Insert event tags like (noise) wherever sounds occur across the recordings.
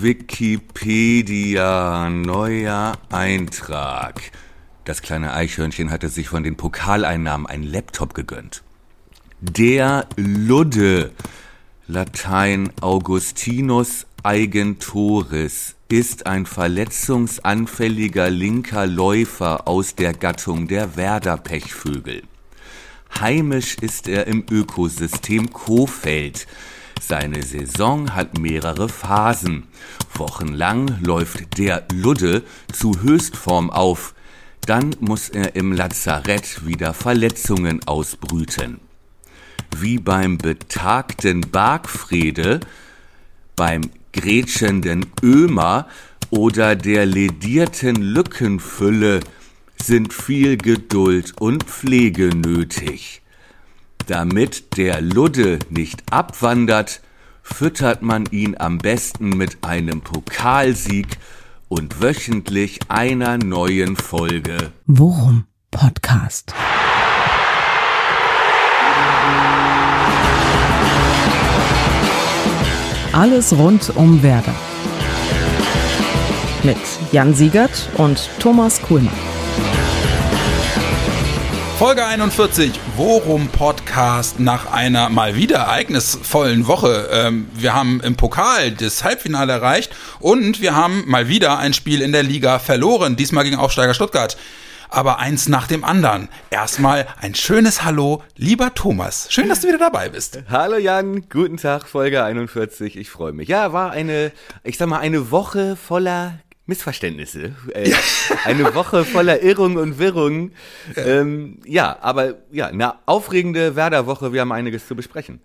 Wikipedia, neuer Eintrag. Das kleine Eichhörnchen hatte sich von den Pokaleinnahmen einen Laptop gegönnt. Der Ludde, Latein Augustinus Eigentoris, ist ein verletzungsanfälliger linker Läufer aus der Gattung der Werder-Pechvögel. Heimisch ist er im Ökosystem Kofeld. Seine Saison hat mehrere Phasen. Wochenlang läuft der Ludde zu Höchstform auf. Dann muss er im Lazarett wieder Verletzungen ausbrüten. Wie beim betagten Bargfrede, beim grätschenden Ömer oder der ledierten Lückenfülle sind viel Geduld und Pflege nötig. Damit der Ludde nicht abwandert, füttert man ihn am besten mit einem Pokalsieg und wöchentlich einer neuen Folge. Worum Podcast. Alles rund um Werder. Mit Jan Siegert und Thomas Kuhlmann. Folge 41, Worum Podcast nach einer mal wieder ereignisvollen Woche. Ähm, wir haben im Pokal das Halbfinale erreicht und wir haben mal wieder ein Spiel in der Liga verloren, diesmal gegen Aufsteiger Stuttgart. Aber eins nach dem anderen. Erstmal ein schönes Hallo, lieber Thomas. Schön, dass du wieder dabei bist. Hallo Jan, guten Tag, Folge 41. Ich freue mich. Ja, war eine, ich sag mal, eine Woche voller Missverständnisse. Äh. Eine Woche voller Irrung und Wirrung. Ja. Ähm, ja, aber ja, eine aufregende Werder-Woche. Wir haben einiges zu besprechen.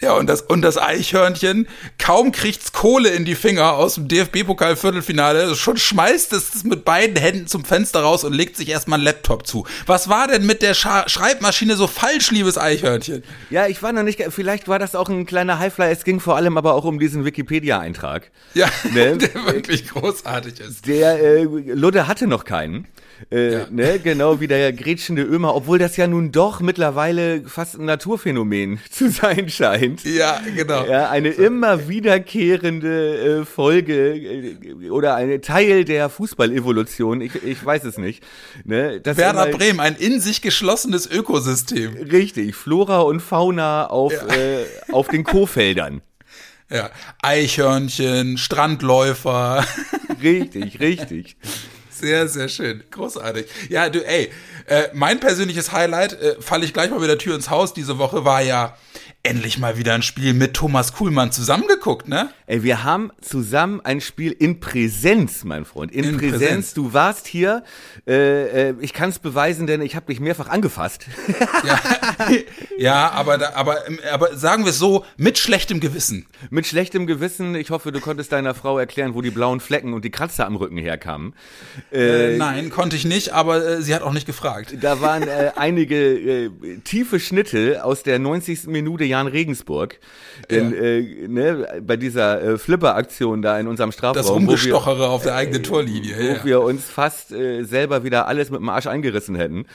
Ja, und das, und das Eichhörnchen, kaum kriegt's Kohle in die Finger aus dem DFB-Pokal-Viertelfinale, schon schmeißt es mit beiden Händen zum Fenster raus und legt sich erstmal einen Laptop zu. Was war denn mit der Scha Schreibmaschine so falsch, liebes Eichhörnchen? Ja, ich war noch nicht, vielleicht war das auch ein kleiner Highfly, es ging vor allem aber auch um diesen Wikipedia-Eintrag. Ja, ne? (laughs) der wirklich großartig ist. Der, äh, Ludde hatte noch keinen. Äh, ja. ne, genau wie der grätschende Ömer, obwohl das ja nun doch mittlerweile fast ein Naturphänomen (laughs) zu sein scheint. Ja, genau. Ja, eine so. immer wiederkehrende äh, Folge äh, oder ein Teil der Fußballevolution, ich, ich weiß es nicht. Ne, das Werder immer, Bremen, ein in sich geschlossenes Ökosystem. Richtig, Flora und Fauna auf, ja. äh, auf den Kofeldern. Ja, Eichhörnchen, Strandläufer. Richtig, richtig. Sehr, sehr schön. Großartig. Ja, du, ey, äh, mein persönliches Highlight, äh, falle ich gleich mal mit der Tür ins Haus diese Woche, war ja endlich mal wieder ein Spiel mit Thomas Kuhlmann zusammengeguckt, ne? Ey, wir haben zusammen ein Spiel in Präsenz, mein Freund. In, in Präsenz. Präsenz. Du warst hier. Äh, äh, ich kann es beweisen, denn ich habe dich mehrfach angefasst. ja, (laughs) ja aber, aber, aber sagen wir es so, mit schlechtem Gewissen. Mit schlechtem Gewissen. Ich hoffe, du konntest deiner Frau erklären, wo die blauen Flecken und die Kratzer am Rücken herkamen. Äh, äh nein, konnte ich nicht, aber äh, sie hat auch nicht gefragt. Da waren einige tiefe Schnitte aus der 90. Minute Jan Regensburg. In, ja. äh, ne, bei dieser äh, Flipper-Aktion da in unserem Strafraum. Das Rumgestochere wir, auf der eigenen Torlinie. Wo ja. wir uns fast äh, selber wieder alles mit dem Arsch eingerissen hätten,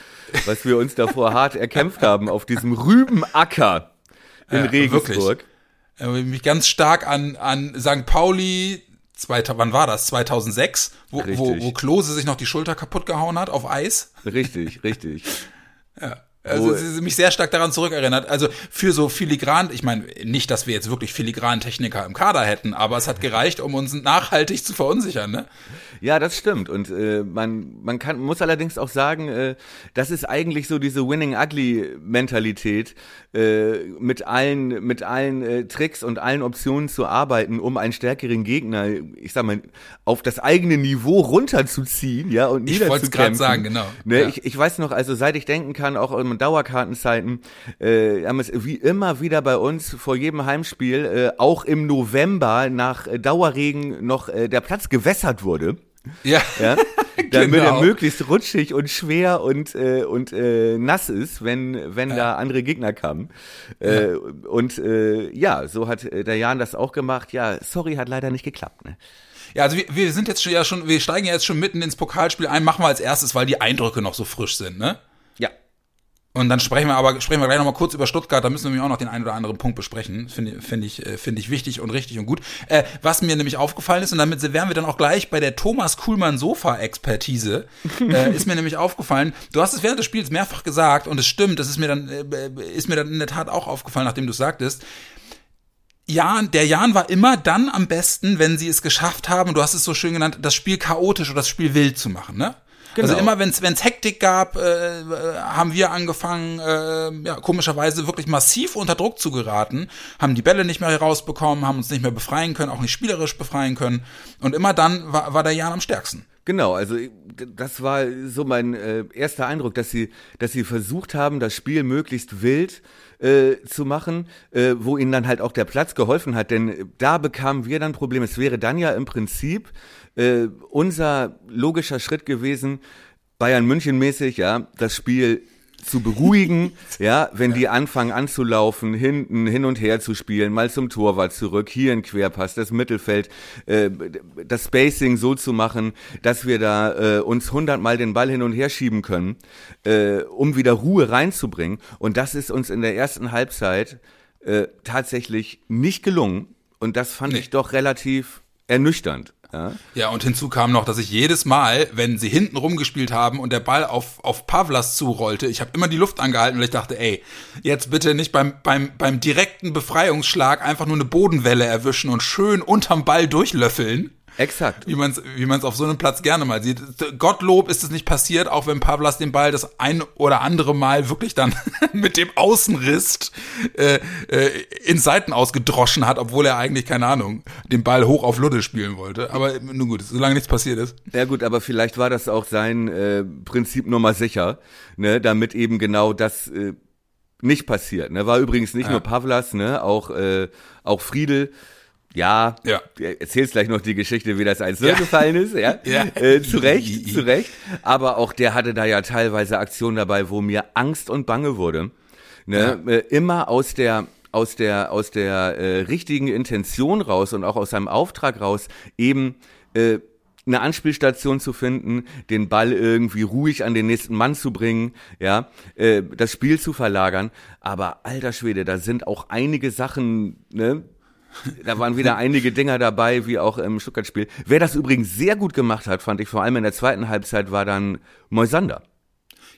was wir uns davor hart erkämpft haben auf diesem Rübenacker in ja, Regensburg. Wirklich. mich ganz stark an, an St. Pauli, Zweita, wann war das? 2006, wo, wo, wo Klose sich noch die Schulter kaputt gehauen hat auf Eis. Richtig, richtig. Also sie mich sehr stark daran zurückerinnert. Also für so filigran, ich meine nicht, dass wir jetzt wirklich filigran Techniker im Kader hätten, aber es hat gereicht, um uns nachhaltig zu verunsichern, ne? Ja, das stimmt. Und äh, man, man kann, muss allerdings auch sagen, äh, das ist eigentlich so diese Winning Ugly Mentalität, äh, mit allen, mit allen äh, Tricks und allen Optionen zu arbeiten, um einen stärkeren Gegner, ich sag mal, auf das eigene Niveau runterzuziehen, ja, und Ich wollte es gerade sagen, genau. Ne, ja. ich, ich weiß noch, also seit ich denken kann, auch in Dauerkartenzeiten, äh, haben es wie immer wieder bei uns vor jedem Heimspiel, äh, auch im November nach äh, Dauerregen noch äh, der Platz gewässert wurde. Ja. (laughs) ja? Damit genau. er möglichst rutschig und schwer und, äh, und äh, nass ist, wenn, wenn ja. da andere Gegner kamen. Äh, ja. Und äh, ja, so hat äh, der Jan das auch gemacht. Ja, sorry, hat leider nicht geklappt. Ne? Ja, also wir, wir sind jetzt schon, ja schon, wir steigen ja jetzt schon mitten ins Pokalspiel ein, machen wir als erstes, weil die Eindrücke noch so frisch sind, ne? Und dann sprechen wir aber sprechen wir gleich nochmal kurz über Stuttgart. Da müssen wir nämlich auch noch den einen oder anderen Punkt besprechen. Finde finde ich äh, finde ich wichtig und richtig und gut. Äh, was mir nämlich aufgefallen ist und damit wären wir dann auch gleich bei der Thomas Kuhlmann Sofa Expertise. äh, (laughs) ist mir nämlich aufgefallen. Du hast es während des Spiels mehrfach gesagt und es stimmt. Das ist mir dann äh, ist mir dann in der Tat auch aufgefallen, nachdem du es sagtest. Jan, der Jan war immer dann am besten, wenn sie es geschafft haben, du hast es so schön genannt, das Spiel chaotisch oder das Spiel wild zu machen, ne? Genau. Also immer, wenn es Hektik gab, äh, haben wir angefangen, äh, ja, komischerweise wirklich massiv unter Druck zu geraten, haben die Bälle nicht mehr herausbekommen, haben uns nicht mehr befreien können, auch nicht spielerisch befreien können. Und immer dann war, war der Jan am stärksten. Genau, also das war so mein äh, erster Eindruck, dass sie, dass sie versucht haben, das Spiel möglichst wild äh, zu machen, äh, wo ihnen dann halt auch der Platz geholfen hat, denn da bekamen wir dann Probleme. Es wäre dann ja im Prinzip äh, unser logischer Schritt gewesen, Bayern München mäßig, ja, das Spiel zu beruhigen, (laughs) ja, wenn die anfangen anzulaufen, hinten hin und her zu spielen, mal zum Torwart zurück, hier ein Querpass, das Mittelfeld, äh, das Spacing so zu machen, dass wir da äh, uns hundertmal den Ball hin und her schieben können, äh, um wieder Ruhe reinzubringen. Und das ist uns in der ersten Halbzeit äh, tatsächlich nicht gelungen. Und das fand nee. ich doch relativ ernüchternd. Ja. ja, und hinzu kam noch, dass ich jedes Mal, wenn sie hinten rumgespielt haben und der Ball auf, auf Pavlas zurollte, ich habe immer die Luft angehalten, weil ich dachte, ey, jetzt bitte nicht beim, beim, beim direkten Befreiungsschlag einfach nur eine Bodenwelle erwischen und schön unterm Ball durchlöffeln. Exakt. Wie man es wie man's auf so einem Platz gerne mal sieht. Gottlob ist es nicht passiert, auch wenn Pavlas den Ball das ein oder andere Mal wirklich dann (laughs) mit dem Außenriss äh, äh, ins Seiten ausgedroschen hat, obwohl er eigentlich, keine Ahnung, den Ball hoch auf Ludde spielen wollte. Aber nun gut, solange nichts passiert ist. Ja gut, aber vielleicht war das auch sein äh, Prinzip Nummer sicher, ne, damit eben genau das äh, nicht passiert. Ne? War übrigens nicht ja. nur Pavlas, ne, auch, äh, auch Friedel ja, ja. erzählst gleich noch die Geschichte, wie das 1 ja. gefallen ist, ja. (laughs) ja. Äh, zu Recht, zu Recht. Aber auch der hatte da ja teilweise Aktionen dabei, wo mir Angst und Bange wurde. Ne? Ja. Äh, immer aus der aus der aus der äh, richtigen Intention raus und auch aus seinem Auftrag raus eben äh, eine Anspielstation zu finden, den Ball irgendwie ruhig an den nächsten Mann zu bringen, ja, äh, das Spiel zu verlagern. Aber alter Schwede, da sind auch einige Sachen, ne, da waren wieder einige Dinger dabei, wie auch im Stuttgart-Spiel. Wer das übrigens sehr gut gemacht hat, fand ich vor allem in der zweiten Halbzeit, war dann Moisander.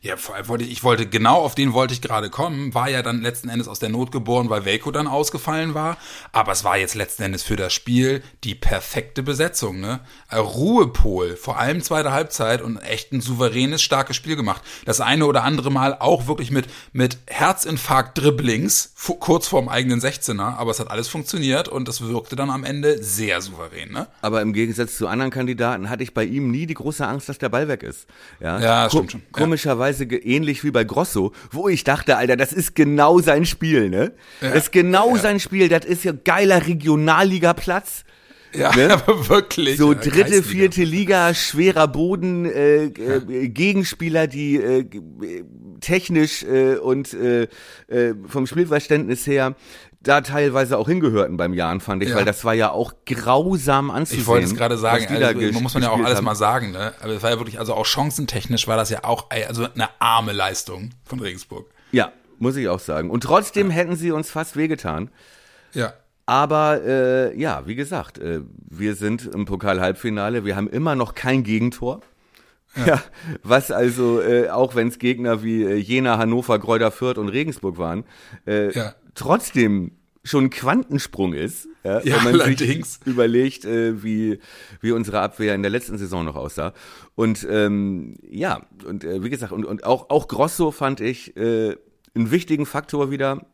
Ja, vor allem wollte ich, ich wollte, genau auf den wollte ich gerade kommen, war ja dann letzten Endes aus der Not geboren, weil Velko dann ausgefallen war. Aber es war jetzt letzten Endes für das Spiel die perfekte Besetzung, ne? Ruhepol, vor allem zweite Halbzeit und echt ein souveränes, starkes Spiel gemacht. Das eine oder andere Mal auch wirklich mit, mit Herzinfarkt-Dribblings, kurz vorm eigenen 16er, aber es hat alles funktioniert und es wirkte dann am Ende sehr souverän, ne? Aber im Gegensatz zu anderen Kandidaten hatte ich bei ihm nie die große Angst, dass der Ball weg ist. Ja, ja stimmt schon. Komischerweise Weise ähnlich wie bei Grosso, wo ich dachte, Alter, das ist genau sein Spiel, ne? Ja. Das ist genau ja. sein Spiel, das ist ja geiler Regionalliga-Platz. Ja, ne? (laughs) aber wirklich. So dritte, vierte Liga, schwerer Boden, äh, äh, Gegenspieler, die äh, technisch äh, und äh, äh, vom Spielverständnis her da teilweise auch hingehörten beim Jahren, fand ich, ja. weil das war ja auch grausam anzusehen. Ich wollte es gerade sagen, also, man muss man ja auch alles haben. mal sagen, ne? Aber es war ja wirklich, also auch chancentechnisch war das ja auch also eine arme Leistung von Regensburg. Ja, muss ich auch sagen. Und trotzdem ja. hätten sie uns fast wehgetan. Ja. Aber äh, ja, wie gesagt, äh, wir sind im Pokal-Halbfinale, wir haben immer noch kein Gegentor. Ja. ja was also, äh, auch wenn es Gegner wie äh, Jena, Hannover, Gräuter Fürth und Regensburg waren, äh, ja. trotzdem schon ein Quantensprung ist, ja, ja, wenn man allerdings. sich überlegt, äh, wie, wie unsere Abwehr in der letzten Saison noch aussah. Und ähm, ja, und äh, wie gesagt, und, und auch, auch Grosso fand ich äh, einen wichtigen Faktor wieder,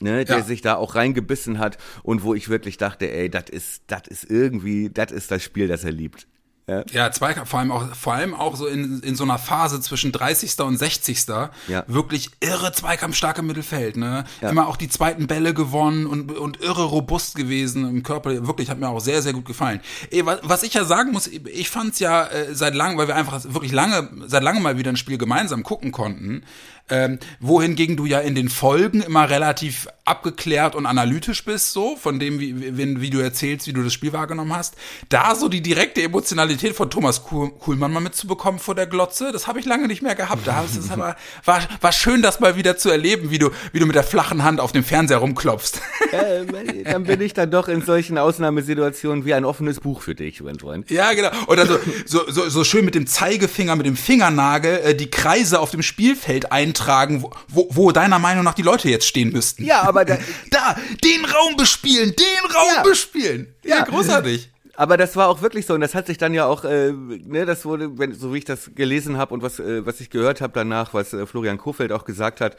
ne, der ja. sich da auch reingebissen hat und wo ich wirklich dachte, ey, das ist, das ist irgendwie, das ist das Spiel, das er liebt. Ja, ja Zweikampf, vor allem auch, vor allem auch so in, in so einer Phase zwischen 30. und 60. Ja. Wirklich irre zweikampfstarke Mittelfeld, ne? Ja. Immer auch die zweiten Bälle gewonnen und, und irre robust gewesen im Körper. Wirklich, hat mir auch sehr, sehr gut gefallen. Ey, was, was ich ja sagen muss, ich fand's ja äh, seit langem, weil wir einfach wirklich lange, seit langem mal wieder ein Spiel gemeinsam gucken konnten, Ähm, wohingegen du ja in den Folgen immer relativ abgeklärt und analytisch bist, so, von dem, wie, wie, wie du erzählst, wie du das Spiel wahrgenommen hast. Da so die direkte Emotionalität von Thomas Kuhlmann mal mitzubekommen vor der Glotze, das habe ich lange nicht mehr gehabt. Da es aber, (laughs) war, war schön, das mal wieder zu erleben, wie du, wie du mit der flachen Hand auf dem Fernseher rumklopfst. (laughs) Äh, dann bin ich dann doch in solchen Ausnahmesituationen wie ein offenes Buch für dich, mein Freund. Ja, genau. Oder so, so, so, so schön mit dem Zeigefinger, mit dem Fingernagel äh, die Kreise auf dem Spielfeld eintragen, wo, wo, wo deiner Meinung nach die Leute jetzt stehen müssten. Ja, aber da, (laughs) da den Raum bespielen, den Raum Ja. bespielen. Ja, Ja. großartig. aber das war auch wirklich so und das hat sich dann ja auch, äh, ne, das wurde, wenn, so wie ich das gelesen habe und was, äh, was ich gehört habe danach, was äh, Florian Kofeld auch gesagt hat,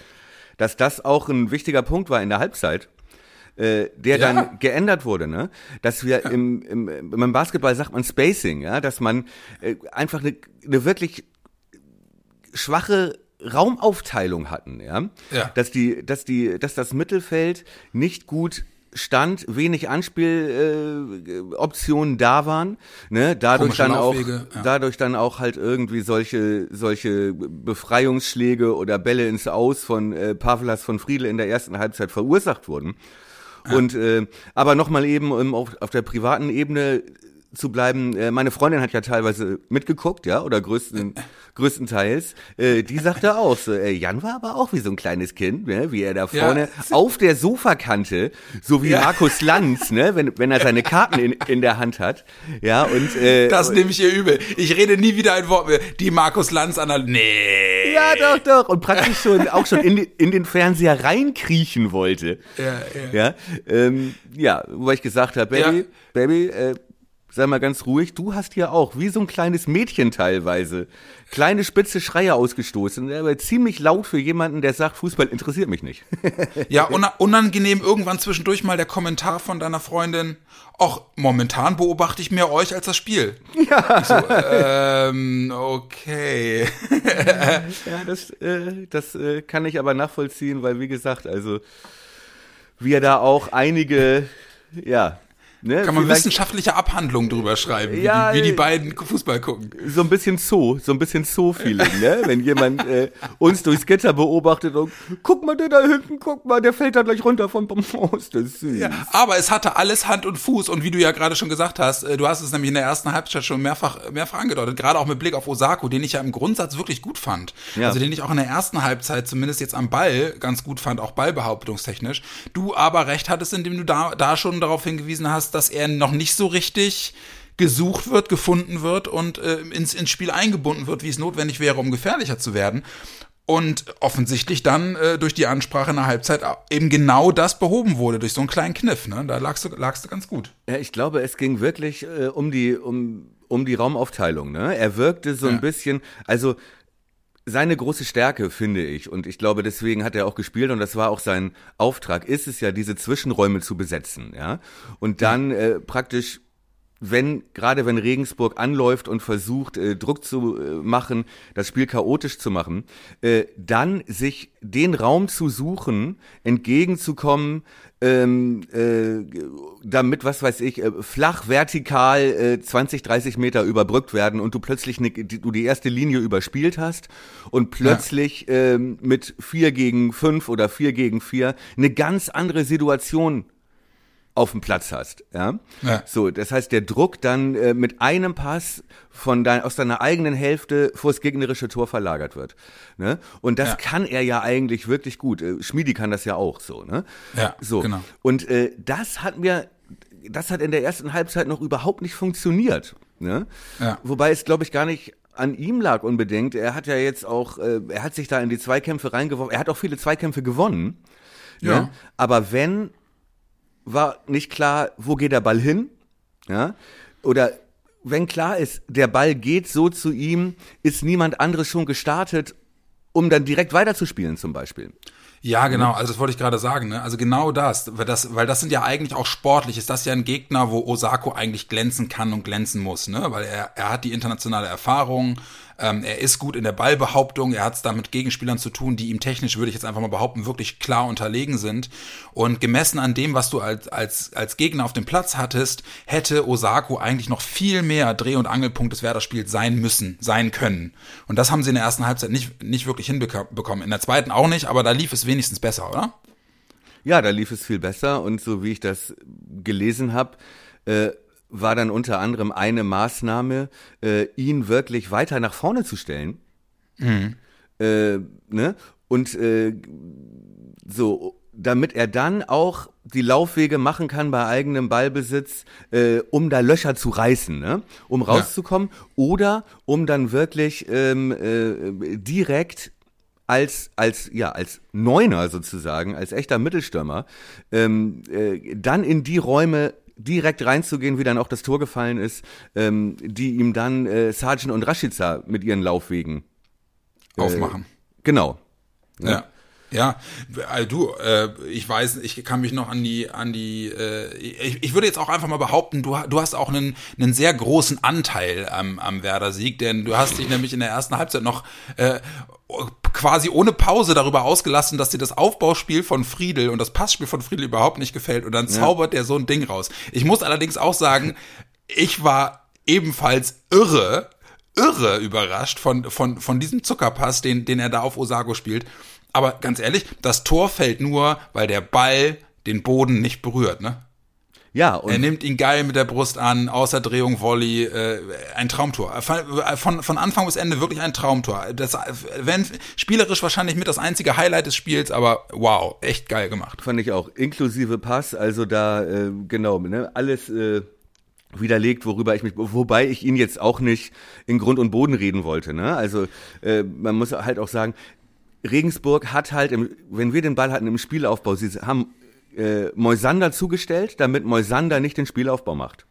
dass das auch ein wichtiger Punkt war in der Halbzeit. Äh, der Ja. dann geändert wurde, ne? Dass wir im, im, im Basketball sagt man Spacing, ja, dass man äh, einfach eine, eine wirklich schwache Raumaufteilung hatten, ja? Ja. Dass die, dass die, dass das Mittelfeld nicht gut stand, wenig Anspieloptionen äh, da waren, ne? Dadurch Komische dann auch, Laufwege, ja. dadurch dann auch halt irgendwie solche, solche Befreiungsschläge oder Bälle ins Aus von äh, Pavlas von Friedel in der ersten Halbzeit verursacht wurden. Und äh, aber nochmal eben um auf, auf der privaten Ebene zu bleiben, äh, meine Freundin hat ja teilweise mitgeguckt, ja, oder größten, größtenteils. Äh, die sagte auch, so, äh, Jan war aber auch wie so ein kleines Kind, ne, wie er da Ja. vorne auf der Sofakante, so wie Ja. Markus Lanz, ne, wenn, wenn er seine Karten in, in der Hand hat, ja, und äh, Das nehme ich ihr übel. Ich rede nie wieder ein Wort mehr. Die Markus Lanz an Nee. ja, doch, doch, und praktisch schon auch schon in, in den Fernseher reinkriechen wollte. Ja, ja. Ja, ähm, ja, wo ich gesagt habe, Baby, Ja. Baby, äh, sei mal ganz ruhig, du hast hier auch, wie so ein kleines Mädchen teilweise, kleine spitze Schreie ausgestoßen, aber ziemlich laut für jemanden, der sagt, Fußball interessiert mich nicht. (laughs) Ja, una- unangenehm irgendwann zwischendurch mal der Kommentar von deiner Freundin. Och, momentan beobachte ich mehr euch als das Spiel. Ja. So, ähm, okay. (laughs) ja, das, äh, das äh, kann ich aber nachvollziehen, weil wie gesagt, also wir da auch einige, ja, ne, Kann man wissenschaftliche Abhandlungen drüber schreiben, Ja, wie, die, wie die äh, beiden Fußball gucken. so ein bisschen Zoo, so ein bisschen Zoo-Feeling, ne? Wenn jemand äh, uns durchs Gitter beobachtet und guck mal, der da hinten, guck mal, der fällt da gleich runter von Pomos, das ist süß. Ja, aber es hatte alles Hand und Fuß und wie du ja gerade schon gesagt hast, äh, du hast es nämlich in der ersten Halbzeit schon mehrfach, mehrfach angedeutet, gerade auch mit Blick auf Osako, den ich ja im Grundsatz wirklich gut fand. Ja. Also den ich auch in der ersten Halbzeit zumindest jetzt am Ball ganz gut fand, auch ballbehauptungstechnisch. Du aber recht hattest, indem du da, da schon darauf hingewiesen hast, dass er noch nicht so richtig gesucht wird, gefunden wird und äh, ins, ins Spiel eingebunden wird, wie es notwendig wäre, um gefährlicher zu werden. Und offensichtlich dann äh, durch die Ansprache in der Halbzeit eben genau das behoben wurde, durch so einen kleinen Kniff. Ne? Da lagst du, lagst du ganz gut. Ja, ich glaube, es ging wirklich äh, um die um um die Raumaufteilung. Ne? Er wirkte so Ja. ein bisschen, also seine große Stärke finde ich und ich glaube, deswegen hat er auch gespielt und das war auch sein Auftrag. Ist es ja, diese Zwischenräume zu besetzen, ja und dann äh, praktisch wenn, gerade wenn Regensburg anläuft und versucht, äh, Druck zu äh, machen, das Spiel chaotisch zu machen, äh, dann sich den Raum zu suchen, entgegenzukommen, ähm, äh, damit, was weiß ich, äh, flach, vertikal äh, 20, 30 Meter überbrückt werden und du plötzlich ne, die, du die erste Linie überspielt hast und plötzlich ähm, mit vier gegen fünf oder vier gegen vier eine ganz andere Situation auf dem Platz hast, ja? Ja. So, das heißt, der Druck dann äh, mit einem Pass von dein, aus deiner eigenen Hälfte vors gegnerische Tor verlagert wird, ne? Und das Ja. kann er ja eigentlich wirklich gut. Äh, Schmiedi kann das ja auch so, ne? Ja, so. genau. Und äh, das hat mir, das hat in der ersten Halbzeit noch überhaupt nicht funktioniert, ne? Ja. Wobei es, glaube ich, gar nicht an ihm lag unbedingt. Er hat ja jetzt auch, äh, er hat sich da in die Zweikämpfe reingeworfen. Er hat auch viele Zweikämpfe gewonnen. Ja. Ne? Aber wenn war nicht klar, wo geht der Ball hin? Ja? Oder wenn klar ist, der Ball geht so zu ihm, ist niemand anderes schon gestartet, um dann direkt weiterzuspielen zum Beispiel. Ja, genau, also das wollte ich gerade sagen, ne? Also genau das, weil das, weil das sind ja eigentlich auch sportlich, ist das ja ein Gegner, wo Osako eigentlich glänzen kann und glänzen muss, ne? Weil er, er hat die internationale Erfahrung, Ähm, er ist gut in der Ballbehauptung, er hat es da mit Gegenspielern zu tun, die ihm technisch, würde ich jetzt einfach mal behaupten, wirklich klar unterlegen sind. Und gemessen an dem, was du als, als, als Gegner auf dem Platz hattest, hätte Osako eigentlich noch viel mehr Dreh- und Angelpunkt des Werder-Spiels sein müssen, sein können. Und das haben sie in der ersten Halbzeit nicht, nicht wirklich hinbekommen. In der zweiten auch nicht, aber da lief es wenigstens besser, oder? Ja, da lief es viel besser und so wie ich das gelesen habe, äh, war dann unter anderem eine Maßnahme, äh, ihn wirklich weiter nach vorne zu stellen. Mhm. Äh, ne? Und äh, so, damit er dann auch die Laufwege machen kann bei eigenem Ballbesitz, äh, um da Löcher zu reißen, ne? um rauszukommen ja. oder um dann wirklich ähm, äh, direkt als als ja als Neuner sozusagen als echter Mittelstürmer ähm, äh, dann in die Räume direkt reinzugehen, wie dann auch das Tor gefallen ist, ähm, die ihm dann äh, Sargent und Rashica mit ihren Laufwegen äh, aufmachen. Genau. Ja. ja. Ja, also du, äh, ich weiß, ich kann mich noch an die, an die, äh, ich, ich würde jetzt auch einfach mal behaupten, du, du hast auch einen, einen sehr großen Anteil am, am Werder-Sieg, denn du hast dich nämlich in der ersten Halbzeit noch äh, quasi ohne Pause darüber ausgelassen, dass dir das Aufbauspiel von Friedel und das Passspiel von Friedel überhaupt nicht gefällt und dann zaubert ja. der so ein Ding raus. Ich muss allerdings auch sagen, ich war ebenfalls irre, irre überrascht von, von, von diesem Zuckerpass, den, den er da auf Osago spielt. Aber ganz ehrlich, das Tor fällt nur, weil der Ball den Boden nicht berührt, ne? Ja, und er nimmt ihn geil mit der Brust an, außer Drehung, Volley, äh, ein Traumtor. Von, von Anfang bis Ende wirklich ein Traumtor. Das, wenn spielerisch wahrscheinlich mit das einzige Highlight des Spiels, aber wow, echt geil gemacht. Fand ich auch. Inklusive Pass, also da, äh, genau, ne, alles, äh, widerlegt, worüber ich mich, wobei ich ihn jetzt auch nicht in Grund und Boden reden wollte. Ne? Also äh, man muss halt auch sagen, Regensburg hat halt, im, wenn wir den Ball hatten im Spielaufbau, sie haben äh, Moisander zugestellt, damit Moisander nicht den Spielaufbau macht.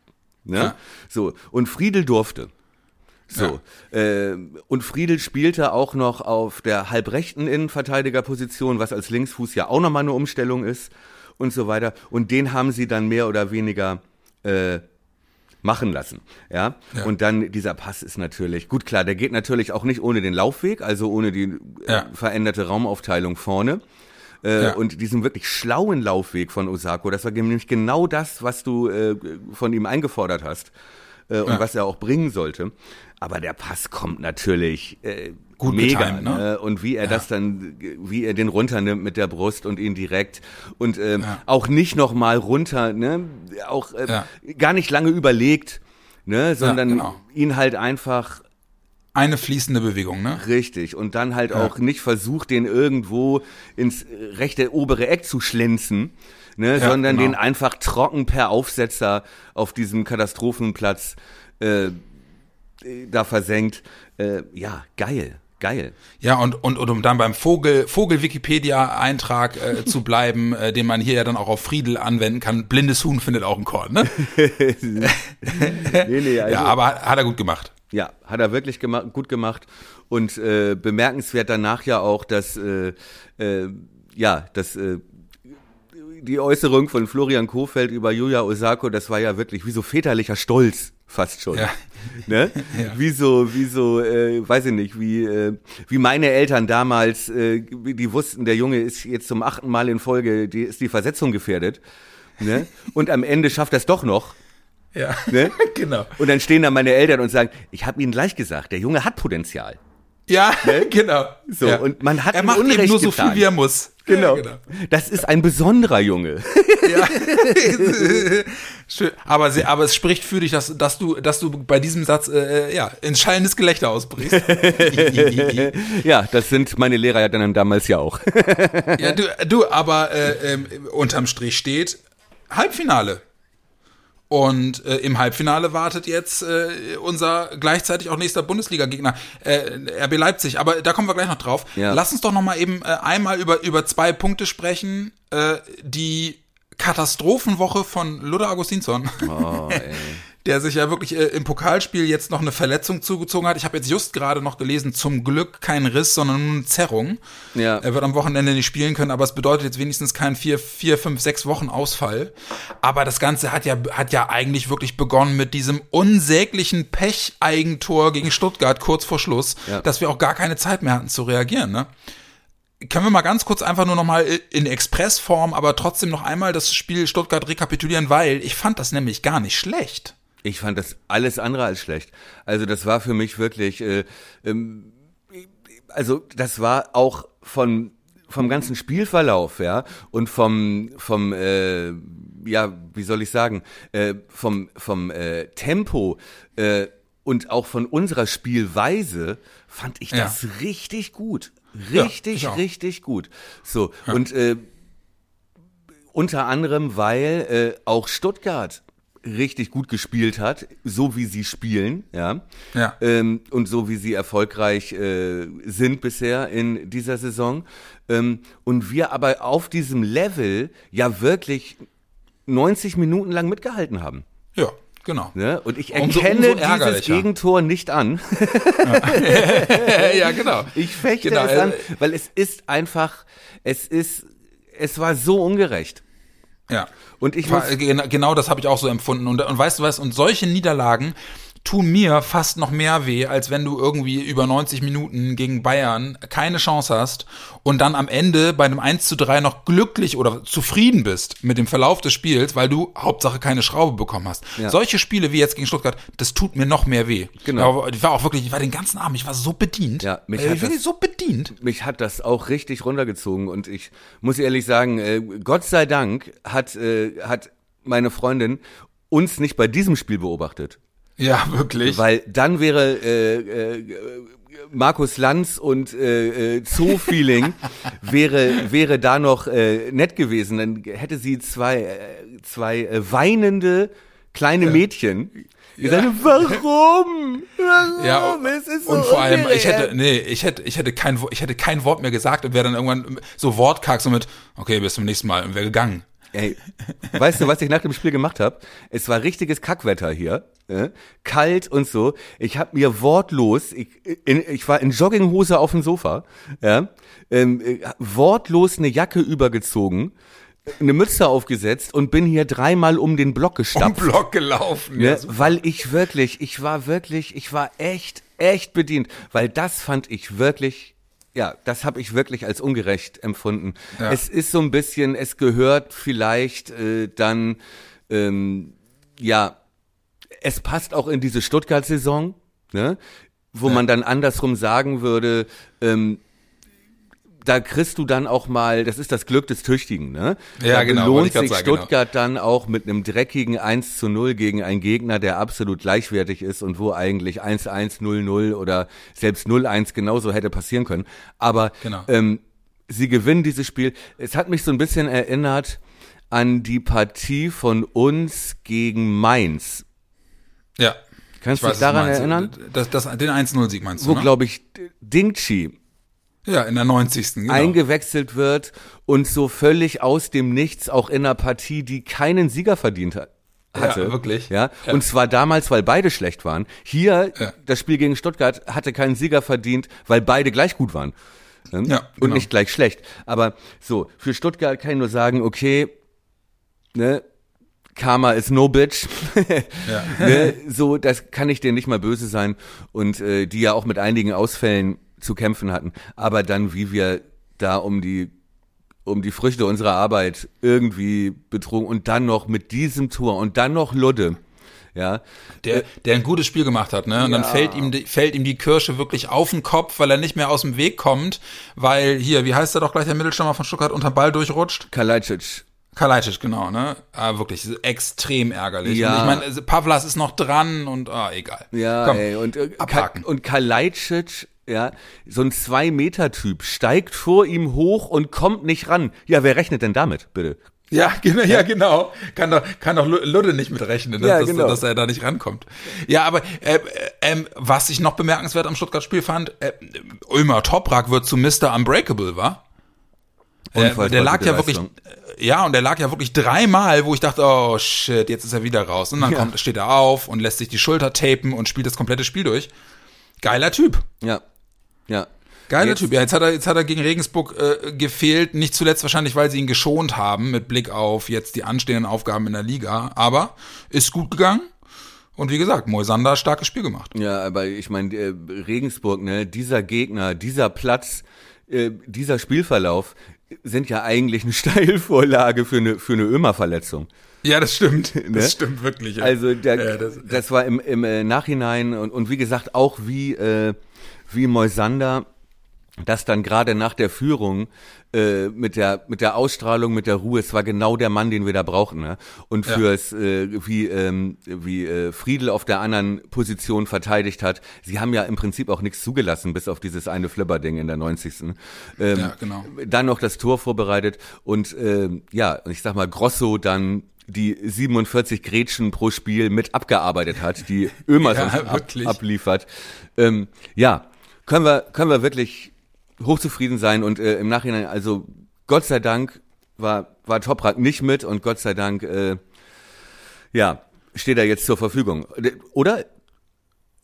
Ne? Ja. So, und Friedel durfte. So. Ja. Äh, und Friedel spielte auch noch auf der halbrechten Innenverteidigerposition, was als Linksfuß ja auch nochmal eine Umstellung ist und so weiter. Und den haben sie dann mehr oder weniger äh, machen lassen. Ja? ja? Und dann dieser Pass ist natürlich, gut klar, der geht natürlich auch nicht ohne den Laufweg, also ohne die ja. äh, veränderte Raumaufteilung vorne äh, ja. und diesem wirklich schlauen Laufweg von Osako. Das war nämlich genau das, was du äh, von ihm eingefordert hast äh, und ja. was er auch bringen sollte. Aber der Pass kommt natürlich äh, Gut mega. Getimed, ne? Und wie er ja. das dann, wie er den runternimmt mit der Brust und ihn direkt und ähm, ja. auch nicht nochmal runter, ne? Auch äh, gar nicht lange überlegt, ne? Sondern genau. ihn halt einfach eine fließende Bewegung, ne? Richtig. Und dann halt ja. auch nicht versucht, den irgendwo ins rechte obere Eck zu schlänzen, ne? Ja, sondern genau. den einfach trocken per Aufsetzer auf diesem Katastrophenplatz äh, da versenkt. Äh, ja, geil. Geil. Ja, und, und, und um dann beim Vogel, Vogel-Wikipedia-Eintrag äh, (laughs) zu bleiben, äh, den man hier ja dann auch auf Friedel anwenden kann, blindes Huhn findet auch ein Korn, ne? (laughs) nee, nee, (laughs) also, ja, aber hat er gut gemacht. Ja, hat er wirklich gema gut gemacht. Und äh, bemerkenswert danach ja auch, dass äh, äh, ja, dass äh, die Äußerung von Florian Kofeld über Julia Osako, das war ja wirklich wie so väterlicher Stolz fast schon. Ja. (laughs) Ne? Ja. Wie so, wie so, äh, weiß ich nicht, wie, äh, wie meine Eltern damals, äh, die wussten, der Junge ist jetzt zum achten Mal in Folge, die ist die Versetzung gefährdet. Ne? Und am Ende schafft er es doch noch. Ja, ne? (laughs) genau. Und dann stehen da meine Eltern und sagen, ich habe Ihnen gleich gesagt, der Junge hat Potenzial. Ja, ne? (laughs) genau. So, ja. und man hat er macht Unrecht eben nur so getan. viel, wie er muss. Genau. Ja, genau. Das ist ein besonderer Junge. (laughs) Ja. Schön. Aber, sie, aber es spricht für dich, dass, dass, du, dass du bei diesem Satz äh, ja, ins schallendes Gelächter ausbrichst. ja, das sind meine Lehrer ja dann damals ja auch. ja, du, du aber äh, äh, unterm Strich steht Halbfinale. Und äh, im Halbfinale wartet jetzt äh, unser gleichzeitig auch nächster Bundesliga-Gegner, äh, RB Leipzig. Aber da kommen wir gleich noch drauf. Ja. Lass uns doch noch mal eben äh, einmal über, über zwei Punkte sprechen, äh, die Katastrophenwoche von Luther Augustinsson. Oh, (laughs) der sich ja wirklich äh, im Pokalspiel jetzt noch eine Verletzung zugezogen hat. Ich habe jetzt just gerade noch gelesen, zum Glück kein Riss, sondern nur eine Zerrung. Ja. Er wird am Wochenende nicht spielen können, aber es bedeutet jetzt wenigstens kein vier, vier, fünf, sechs Wochen Ausfall. Aber das Ganze hat ja, hat ja eigentlich wirklich begonnen mit diesem unsäglichen Pech-Eigentor gegen Stuttgart kurz vor Schluss, Ja. dass wir auch gar keine Zeit mehr hatten zu reagieren, ne? Können wir mal ganz kurz einfach nur noch mal in Expressform, aber trotzdem noch einmal das Spiel Stuttgart rekapitulieren, weil ich fand das nämlich gar nicht schlecht. Ich fand das alles andere als schlecht. Also das war für mich wirklich, äh, ähm, also das war auch von vom ganzen Spielverlauf, ja, und vom vom äh, ja, wie soll ich sagen, äh, vom vom äh, Tempo äh, und auch von unserer Spielweise fand ich Ja. das richtig gut, Ja, richtig, ich auch. richtig gut. So und äh, unter anderem, weil äh, auch Stuttgart richtig gut gespielt hat, so wie sie spielen, ja, Ja. ähm, und so wie sie erfolgreich äh, sind bisher in dieser Saison. Ähm, und wir aber auf diesem Level ja wirklich 90 Minuten lang mitgehalten haben. Ja, genau. Ne? Und ich Umso- erkenne umso dieses ärgerlicher. Gegentor nicht an. ja, (laughs) genau. Ich fechte Genau, es äh, an, weil es ist einfach, es ist, es war so ungerecht. Ja. Und ich muss, gen- Genau das habe ich auch so empfunden. Und, und weißt du was? Und solche Niederlagen tun mir fast noch mehr weh, als wenn du irgendwie über 90 Minuten gegen Bayern keine Chance hast und dann am Ende bei einem 1 zu 3 noch glücklich oder zufrieden bist mit dem Verlauf des Spiels, weil du Hauptsache keine Schraube bekommen hast. Ja. Solche Spiele wie jetzt gegen Stuttgart, das tut mir noch mehr weh. Genau. Aber ich war auch wirklich, ich war den ganzen Abend, ich war so bedient. Ja, mich Äh, hat ich war das- so bedient. mich hat das auch richtig runtergezogen und ich muss ehrlich sagen, äh, Gott sei Dank hat, äh, hat meine Freundin uns nicht bei diesem Spiel beobachtet. Ja, wirklich. Weil dann wäre äh, äh, Markus Lanz und äh, äh, Zoo-Feeling (laughs) wäre, wäre da noch äh, nett gewesen. Dann hätte sie zwei, äh, zwei äh, weinende kleine Mädchen gesagt, warum? Warum? Ja, es ist so und vor allem, ich ungerecht." hätte, nee, ich hätte, ich hätte kein, ich hätte kein Wort mehr gesagt und wäre dann irgendwann so wortkarg so mit, okay, bis zum nächsten Mal und wäre gegangen. Ey, weißt du, was ich nach dem Spiel gemacht habe? Es war richtiges Kackwetter hier, äh, kalt und so. Ich habe mir wortlos, ich, in, ich war in Jogginghose auf dem Sofa, ja, ähm, äh, wortlos eine Jacke übergezogen, eine Mütze aufgesetzt und bin hier dreimal um den Block gestapft. Block gelaufen. Ne, Ja, weil ich wirklich, ich war wirklich, ich war echt, echt bedient, weil das fand ich wirklich, ja, das habe ich wirklich als ungerecht empfunden. Ja. Es ist so ein bisschen, es gehört vielleicht äh, dann, ähm, ja, es passt auch in diese Stuttgart-Saison, ne, wo man dann andersrum sagen würde, ähm, da kriegst du dann auch mal, das ist das Glück des Tüchtigen, ne? Ja, da genau, grad sich sagen, genau. Stuttgart dann auch mit einem dreckigen 1 zu 0 gegen einen Gegner, der absolut gleichwertig ist und wo eigentlich 1-1, 0-0 oder selbst 0-1 genauso hätte passieren können. Aber Genau. ähm, sie gewinnen dieses Spiel. Es hat mich so ein bisschen erinnert an die Partie von uns gegen Mainz. ja. Kannst du Ich dich daran erinnern? Das, das, den 1-0-Sieg meinst du, Wo, ne? glaube ich, Dingchi Ja, in der 90. Genau. eingewechselt wird und so völlig aus dem Nichts auch in einer Partie, die keinen Sieger verdient hat. Hatte. Ja, wirklich. Ja? Ja. Und zwar damals, weil beide schlecht waren. Hier, Ja. das Spiel gegen Stuttgart hatte keinen Sieger verdient, weil beide gleich gut waren. Ne? Ja, Und genau. nicht gleich schlecht. Aber so, für Stuttgart kann ich nur sagen, okay, ne, Karma is no bitch. (laughs) Ne, so, das kann ich denen nicht mal böse sein. Und äh, die ja auch mit einigen Ausfällen zu kämpfen hatten. Aber dann, wie wir da um die um die Früchte unserer Arbeit irgendwie betrogen und dann noch mit diesem Tor und dann noch Ludde. Ja, Der, der ein gutes Spiel gemacht hat, ne? Und dann Ja. fällt ihm, die- fällt ihm die Kirsche wirklich auf den Kopf, weil er nicht mehr aus dem Weg kommt, weil hier, wie heißt er doch gleich der Mittelstürmer von Stuttgart, unter Ball durchrutscht? Kalajdzic. Kalajdzic, genau, ne? Ah, wirklich, extrem ärgerlich. Ja. Und ich meine, Pavlas ist noch dran und, ah, egal. Ja, Komm, ey, und, äh, abhaken. und Kalajdzic, ja, so ein Zwei-Meter-Typ, steigt vor ihm hoch und kommt nicht ran. Ja, wer rechnet denn damit, bitte? Ja, genau, ja, genau. Kann doch, kann doch Lu- Ludde nicht mitrechnen, dass, Ja, dass, genau. dass er da nicht rankommt. Ja, aber äh, äh, ähm, was ich noch bemerkenswert am Stuttgart-Spiel fand, äh, Ulmer Toprak wird zu Mr. Unbreakable, war? Äh, der lag ja wirklich, Leistung. ja, und der lag ja wirklich dreimal, wo ich dachte, oh shit, jetzt ist er wieder raus. Und dann Ja. kommt, steht er auf und lässt sich die Schulter tapen und spielt das komplette Spiel durch. Geiler Typ. Ja. Ja. Geiler Jetzt- Typ. Ja, jetzt hat er, jetzt hat er gegen Regensburg äh, gefehlt. Nicht zuletzt wahrscheinlich, weil sie ihn geschont haben mit Blick auf jetzt die anstehenden Aufgaben in der Liga. Aber ist gut gegangen. Und wie gesagt, Moisander starkes Spiel gemacht. Ja, aber ich meine, äh, Regensburg, ne, dieser Gegner, dieser Platz, äh, dieser Spielverlauf sind ja eigentlich eine (laughs) Steilvorlage für eine, für eine Ömer-Verletzung. Ja, das stimmt. (laughs) Das Ne? stimmt wirklich. Ja. Also der, Ja, das- das, war im, im äh, Nachhinein und, und wie gesagt auch wie, äh, wie Moisander das dann gerade nach der Führung äh, mit der mit der Ausstrahlung, mit der Ruhe, es war genau der Mann, den wir da brauchen. Ne? Und Ja. fürs äh, wie ähm, wie äh, Friedel auf der anderen Position verteidigt hat. Sie haben ja im Prinzip auch nichts zugelassen, bis auf dieses eine Flipperding in der 90. Ähm, Ja, genau. Dann noch das Tor vorbereitet und ähm, ja, ich sag mal Grosso dann die 47 Gretchen pro Spiel mit abgearbeitet hat, die (laughs) Ömer Ja, ab, abliefert. Ähm, ja, können wir, können wir wirklich hochzufrieden sein und äh, im Nachhinein, also Gott sei Dank war, war Toprak nicht mit und Gott sei Dank, äh, ja, steht er jetzt zur Verfügung. Oder?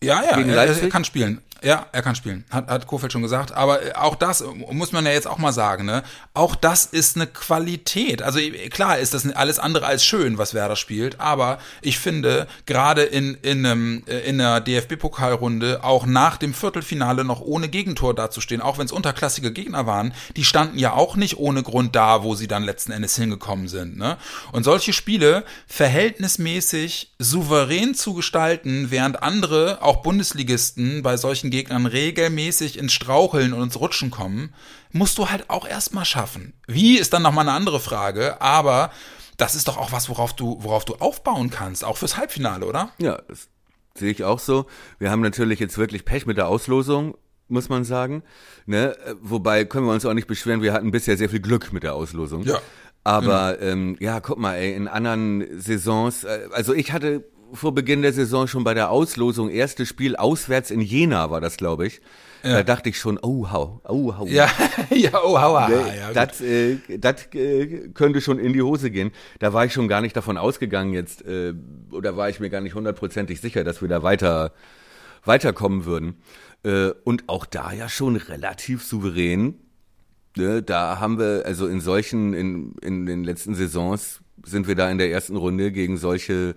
Ja, ja, er, er kann spielen. Ja, er kann spielen. Hat, hat Kofeld schon gesagt. Aber äh, auch das äh, muss man ja jetzt auch mal sagen, ne? Auch das ist eine Qualität. Also klar ist das alles andere als schön, was Werder spielt. Aber ich finde, gerade in, in, einem, äh, in einer DFB-Pokalrunde, auch nach dem Viertelfinale noch ohne Gegentor dazustehen, auch wenn es unterklassige Gegner waren, die standen ja auch nicht ohne Grund da, wo sie dann letzten Endes hingekommen sind, ne? Und solche Spiele verhältnismäßig souverän zu gestalten, während andere, auch Bundesligisten, bei solchen Gegnern regelmäßig ins Straucheln und ins Rutschen kommen, musst du halt auch erstmal schaffen. Wie ist dann nochmal eine andere Frage, aber das ist doch auch was, worauf du, worauf du aufbauen kannst, auch fürs Halbfinale, oder? Ja, das sehe ich auch so. Wir haben natürlich jetzt wirklich Pech mit der Auslosung, muss man sagen. Ne? Wobei können wir uns auch nicht beschweren, wir hatten bisher sehr viel Glück mit der Auslosung. Ja. Aber ähm, ja, guck mal, ey, in anderen Saisons, äh, also ich hatte vor Beginn der Saison schon bei der Auslosung erstes Spiel auswärts in Jena war das, glaube ich. Da dachte ich schon, oh, hau, oh, hau. Ja, (laughs) ja, oh. Ne, ja, das äh, das äh, könnte schon in die Hose gehen. Da war ich schon gar nicht davon ausgegangen jetzt, äh, oder war ich mir gar nicht hundertprozentig sicher, dass wir da weiter weiterkommen würden. Äh, und auch da ja schon relativ souverän. Ne, da haben wir, also in solchen, in, in den letzten Saisons sind wir da in der ersten Runde gegen solche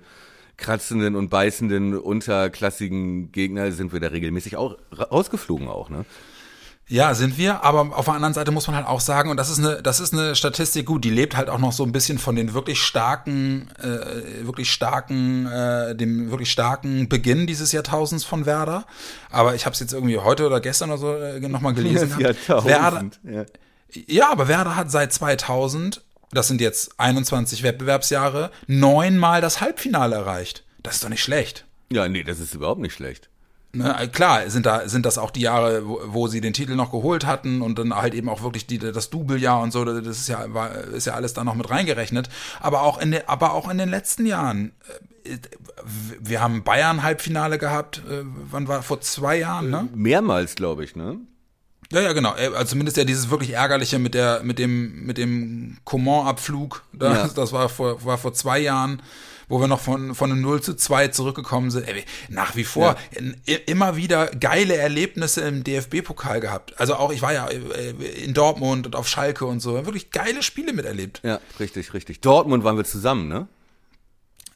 kratzenden und beißenden unterklassigen Gegner sind wir da regelmäßig auch ra- rausgeflogen auch, ne? Ja, sind wir, aber auf der anderen Seite muss man halt auch sagen, und das ist eine, das ist eine Statistik, gut, die lebt halt auch noch so ein bisschen von den wirklich starken, äh, wirklich starken, äh, dem wirklich starken Beginn dieses Jahrtausends von Werder. Aber ich habe es jetzt irgendwie heute oder gestern oder so äh, nochmal gelesen. (laughs) Das gehabt. Jahrtausend, Werder, ja. ja, aber Werder hat seit 2000, das sind jetzt 21 Wettbewerbsjahre, neunmal das Halbfinale erreicht. Das ist doch nicht schlecht. Ja, nee, das ist überhaupt nicht schlecht. Ne, klar, sind da sind das auch die Jahre, wo, wo sie den Titel noch geholt hatten und dann halt eben auch wirklich die, das Doublejahr und so, das ist ja war, ist ja alles da noch mit reingerechnet, aber auch in den, aber auch in den letzten Jahren äh, wir haben Bayern Halbfinale gehabt, äh, wann war vor zwei Jahren, ne? Mehrmals, glaube ich, ne? Ja, ja, genau. Äh, Also zumindest ja dieses wirklich ärgerliche mit der mit dem mit dem Coman-Abflug, das, Ja. das war vor war vor zwei Jahren wo wir noch von, von einem 0 zu 2 zurückgekommen sind. Ey, nach wie vor in, immer wieder geile Erlebnisse im DFB-Pokal gehabt. Also auch, ich war ja äh, in Dortmund und auf Schalke und so. Wirklich geile Spiele miterlebt. Ja, richtig, richtig. Dortmund waren wir zusammen, ne?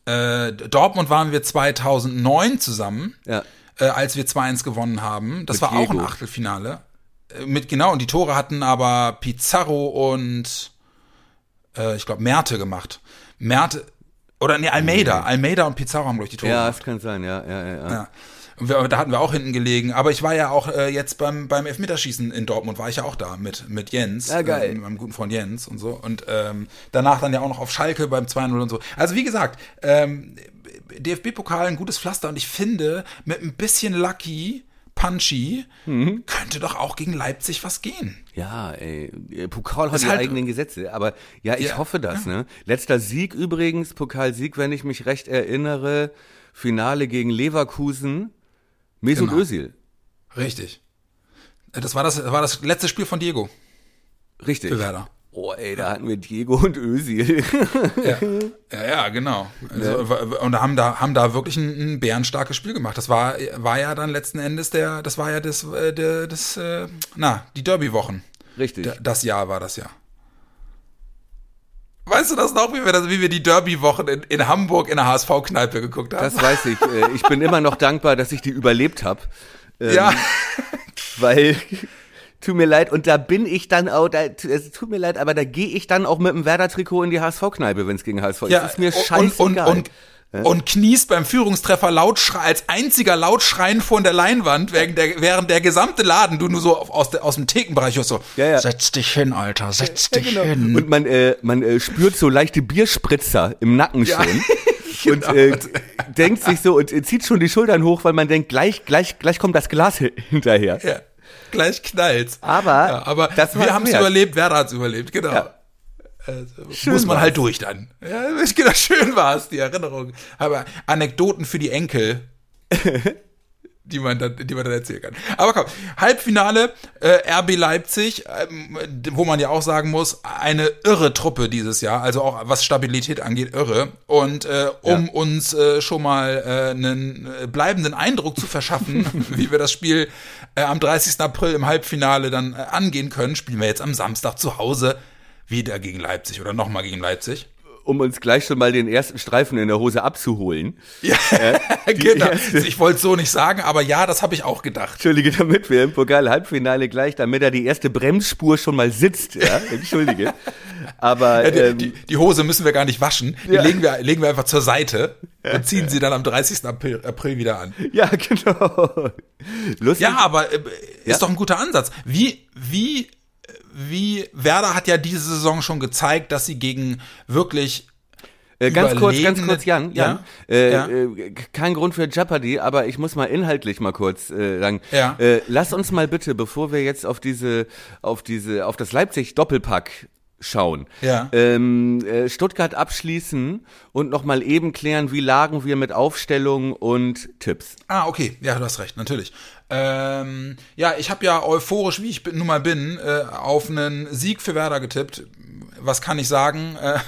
Äh, Dortmund waren wir 2009 zusammen, Ja. äh, als wir 2-1 gewonnen haben. Das Mit war auch ein Diego. Achtelfinale. Mit genau, und die Tore hatten aber Pizarro und äh, ich glaube Merte gemacht. Merte oder nee, Almeida. Almeida und Pizarro haben, glaube ich, die Tore Ja, gemacht. es kann sein, ja, ja, ja. ja. Ja. Wir, da hatten wir auch hinten gelegen. Aber ich war ja auch äh, jetzt beim, beim Elfmeterschießen in Dortmund, war ich ja auch da mit, mit Jens. Ja, geil. Äh, mit meinem guten Freund Jens und so. Und ähm, danach dann ja auch noch auf Schalke beim 2-0 und so. Also wie gesagt, ähm, DFB-Pokal ein gutes Pflaster und ich finde, mit ein bisschen Lucky, Punchy, Mhm. könnte doch auch gegen Leipzig was gehen. Ja, ey, Pokal hat die halt- eigenen Gesetze, aber ja, ich Ja, hoffe das, ne? Letzter Sieg übrigens, Pokalsieg, wenn ich mich recht erinnere, Finale gegen Leverkusen, Mesut Genau. Özil. Richtig. Äh, Das war das, das war das letzte Spiel von Diego Richtig. für Werder. Oh, ey, da hatten wir Diego und Özil. Ja, (laughs) ja, ja genau. Also, Und haben da, haben da wirklich ein, ein bärenstarkes Spiel gemacht. Das war, war ja dann letzten Endes der, das war ja das, äh, der, das, äh, na, die Derby-Wochen. Richtig. Da- Das Jahr war das Jahr. Weißt du das noch, wie wir, das, wie wir die Derby-Wochen in, in Hamburg in der HSV-Kneipe geguckt haben? Das weiß ich. Äh, Ich bin immer noch dankbar, dass ich die überlebt habe. ja, Weil, tut mir leid, und da bin ich dann auch, da, es tut mir leid, aber da gehe ich dann auch mit dem Werder-Trikot in die HSV-Kneipe, wenn es gegen HSV ist. ja. Das ist mir und, scheißegal. und, und, und kniest beim Führungstreffer laut als einziger laut schreien vor der Leinwand, während der, während der gesamte Laden, du nur so aus, der, aus dem Thekenbereich hörst so, Ja, ja. setz dich hin, Alter, setz dich genau. hin. Und man, äh, man äh, spürt so leichte Bierspritzer im Nacken schon. (laughs) Genau. Und äh, denkt sich so und äh, zieht schon die Schultern hoch, weil man denkt, gleich, gleich, gleich kommt das Glas hi- hinterher. Ja, gleich knallt's. Aber ja, aber wir haben es überlebt, Werder hat's überlebt, genau. Ja. Also, Schön muss man war's. halt durch dann. Ja, (laughs) genau, schön war's, die Erinnerung. Aber Anekdoten für die Enkel, (laughs) die man dann, die man dann erzählen kann. Aber komm, Halbfinale äh, RB Leipzig, ähm, wo man ja auch sagen muss, eine irre Truppe dieses Jahr, also auch was Stabilität angeht, irre. Und äh, um uns äh, schon mal äh, einen äh, bleibenden Eindruck zu verschaffen, (laughs) wie wir das Spiel äh, am 30. April im Halbfinale dann äh, angehen können, spielen wir jetzt am Samstag zu Hause wieder gegen Leipzig oder nochmal gegen Leipzig. Um uns gleich schon mal den ersten Streifen in der Hose abzuholen. Ja, (laughs) genau. Ich wollte so nicht sagen, aber ja, das habe ich auch gedacht. Entschuldige, damit wir im Pokal-Halbfinale gleich, damit da die erste Bremsspur schon mal sitzt. Ja, (laughs) entschuldige. Aber Ja, die, ähm, die, die Hose müssen wir gar nicht waschen. Die Ja. legen, wir, legen wir einfach zur Seite und ziehen sie dann am 30. April, April wieder an. ja, genau. Lustig. Ja, aber äh, ist Ja. doch ein guter Ansatz. Wie, wie, wie, Werder hat ja diese Saison schon gezeigt, dass sie gegen wirklich Äh, ganz kurz, ganz kurz, Jan, Jan. Ja? Äh, Ja? Äh, kein Grund für Jeopardy, aber ich muss mal inhaltlich mal kurz äh, sagen. Ja. Lass uns mal bitte, bevor wir jetzt auf diese, auf diese, auf das Leipzig Doppelpack schauen, Ja. ähm, äh, Stuttgart abschließen und noch mal eben klären, wie lagen wir mit Aufstellung und Tipps. Ah, okay. Ja, du hast recht, natürlich. Ähm, ja, ich habe ja euphorisch, wie ich bin, nun mal bin, äh, auf einen Sieg für Werder getippt. Was kann ich sagen? Äh,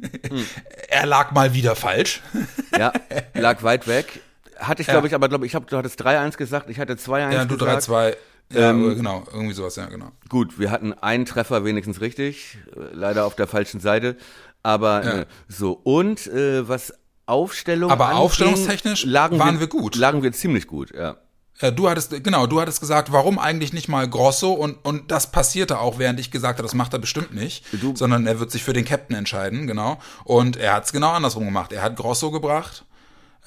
(laughs) er lag mal wieder falsch. (laughs) Ja, lag weit weg. Hatte ich, Ja. glaube ich, aber glaube ich, hab, du hattest 3-1 gesagt, ich hatte 2-1 Ja, du gesagt. 3-2. Ja, Ähm, genau, irgendwie sowas, ja, genau. Gut, wir hatten einen Treffer wenigstens richtig, äh, leider auf der falschen Seite. Aber Ja. äh, so, und äh, was Aufstellung Aber anging, aufstellungstechnisch waren wir gut. Lagen wir ziemlich gut, ja. Ja, du hattest, genau, du hattest gesagt, warum eigentlich nicht mal Grosso und, und das passierte auch, während ich gesagt habe, das macht er bestimmt nicht, Du- sondern er wird sich für den Captain entscheiden, genau. Und er hat es genau andersrum gemacht. Er hat Grosso gebracht,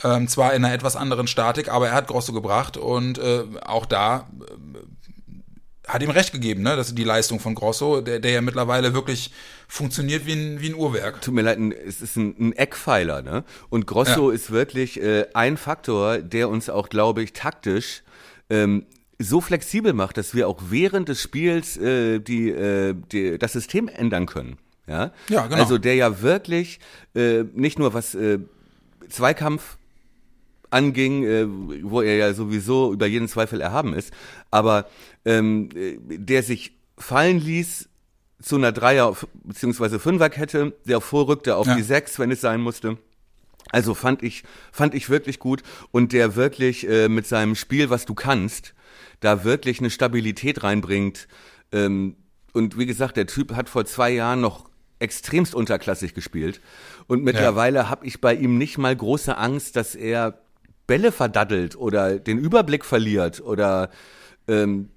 ähm, zwar in einer etwas anderen Statik, aber er hat Grosso gebracht und äh, auch da äh, hat ihm recht gegeben, ne, dass die Leistung von Grosso, der, der ja mittlerweile wirklich funktioniert wie ein, wie ein Uhrwerk. Tut mir leid, es ist ein, ein Eckpfeiler, ne? Und Grosso Ja. ist wirklich äh, ein Faktor, der uns auch, glaube ich, taktisch ähm, so flexibel macht, dass wir auch während des Spiels äh, die, äh, die, das System ändern können. Ja, Ja, genau. Also der ja wirklich äh, nicht nur was äh, Zweikampf anging, äh, wo er ja sowieso über jeden Zweifel erhaben ist, aber ähm, äh, der sich fallen ließ zu einer Dreier- bzw. Fünferkette, der vorrückte auf Ja. die Sechs, wenn es sein musste. Also fand ich, fand ich wirklich gut und der wirklich äh, mit seinem Spiel, was du kannst, da wirklich eine Stabilität reinbringt. Ähm, und wie gesagt, der Typ hat vor zwei Jahren noch extremst unterklassig gespielt. Und mittlerweile habe ich bei ihm nicht mal große Angst, dass er Bälle verdaddelt oder den Überblick verliert oder ähm,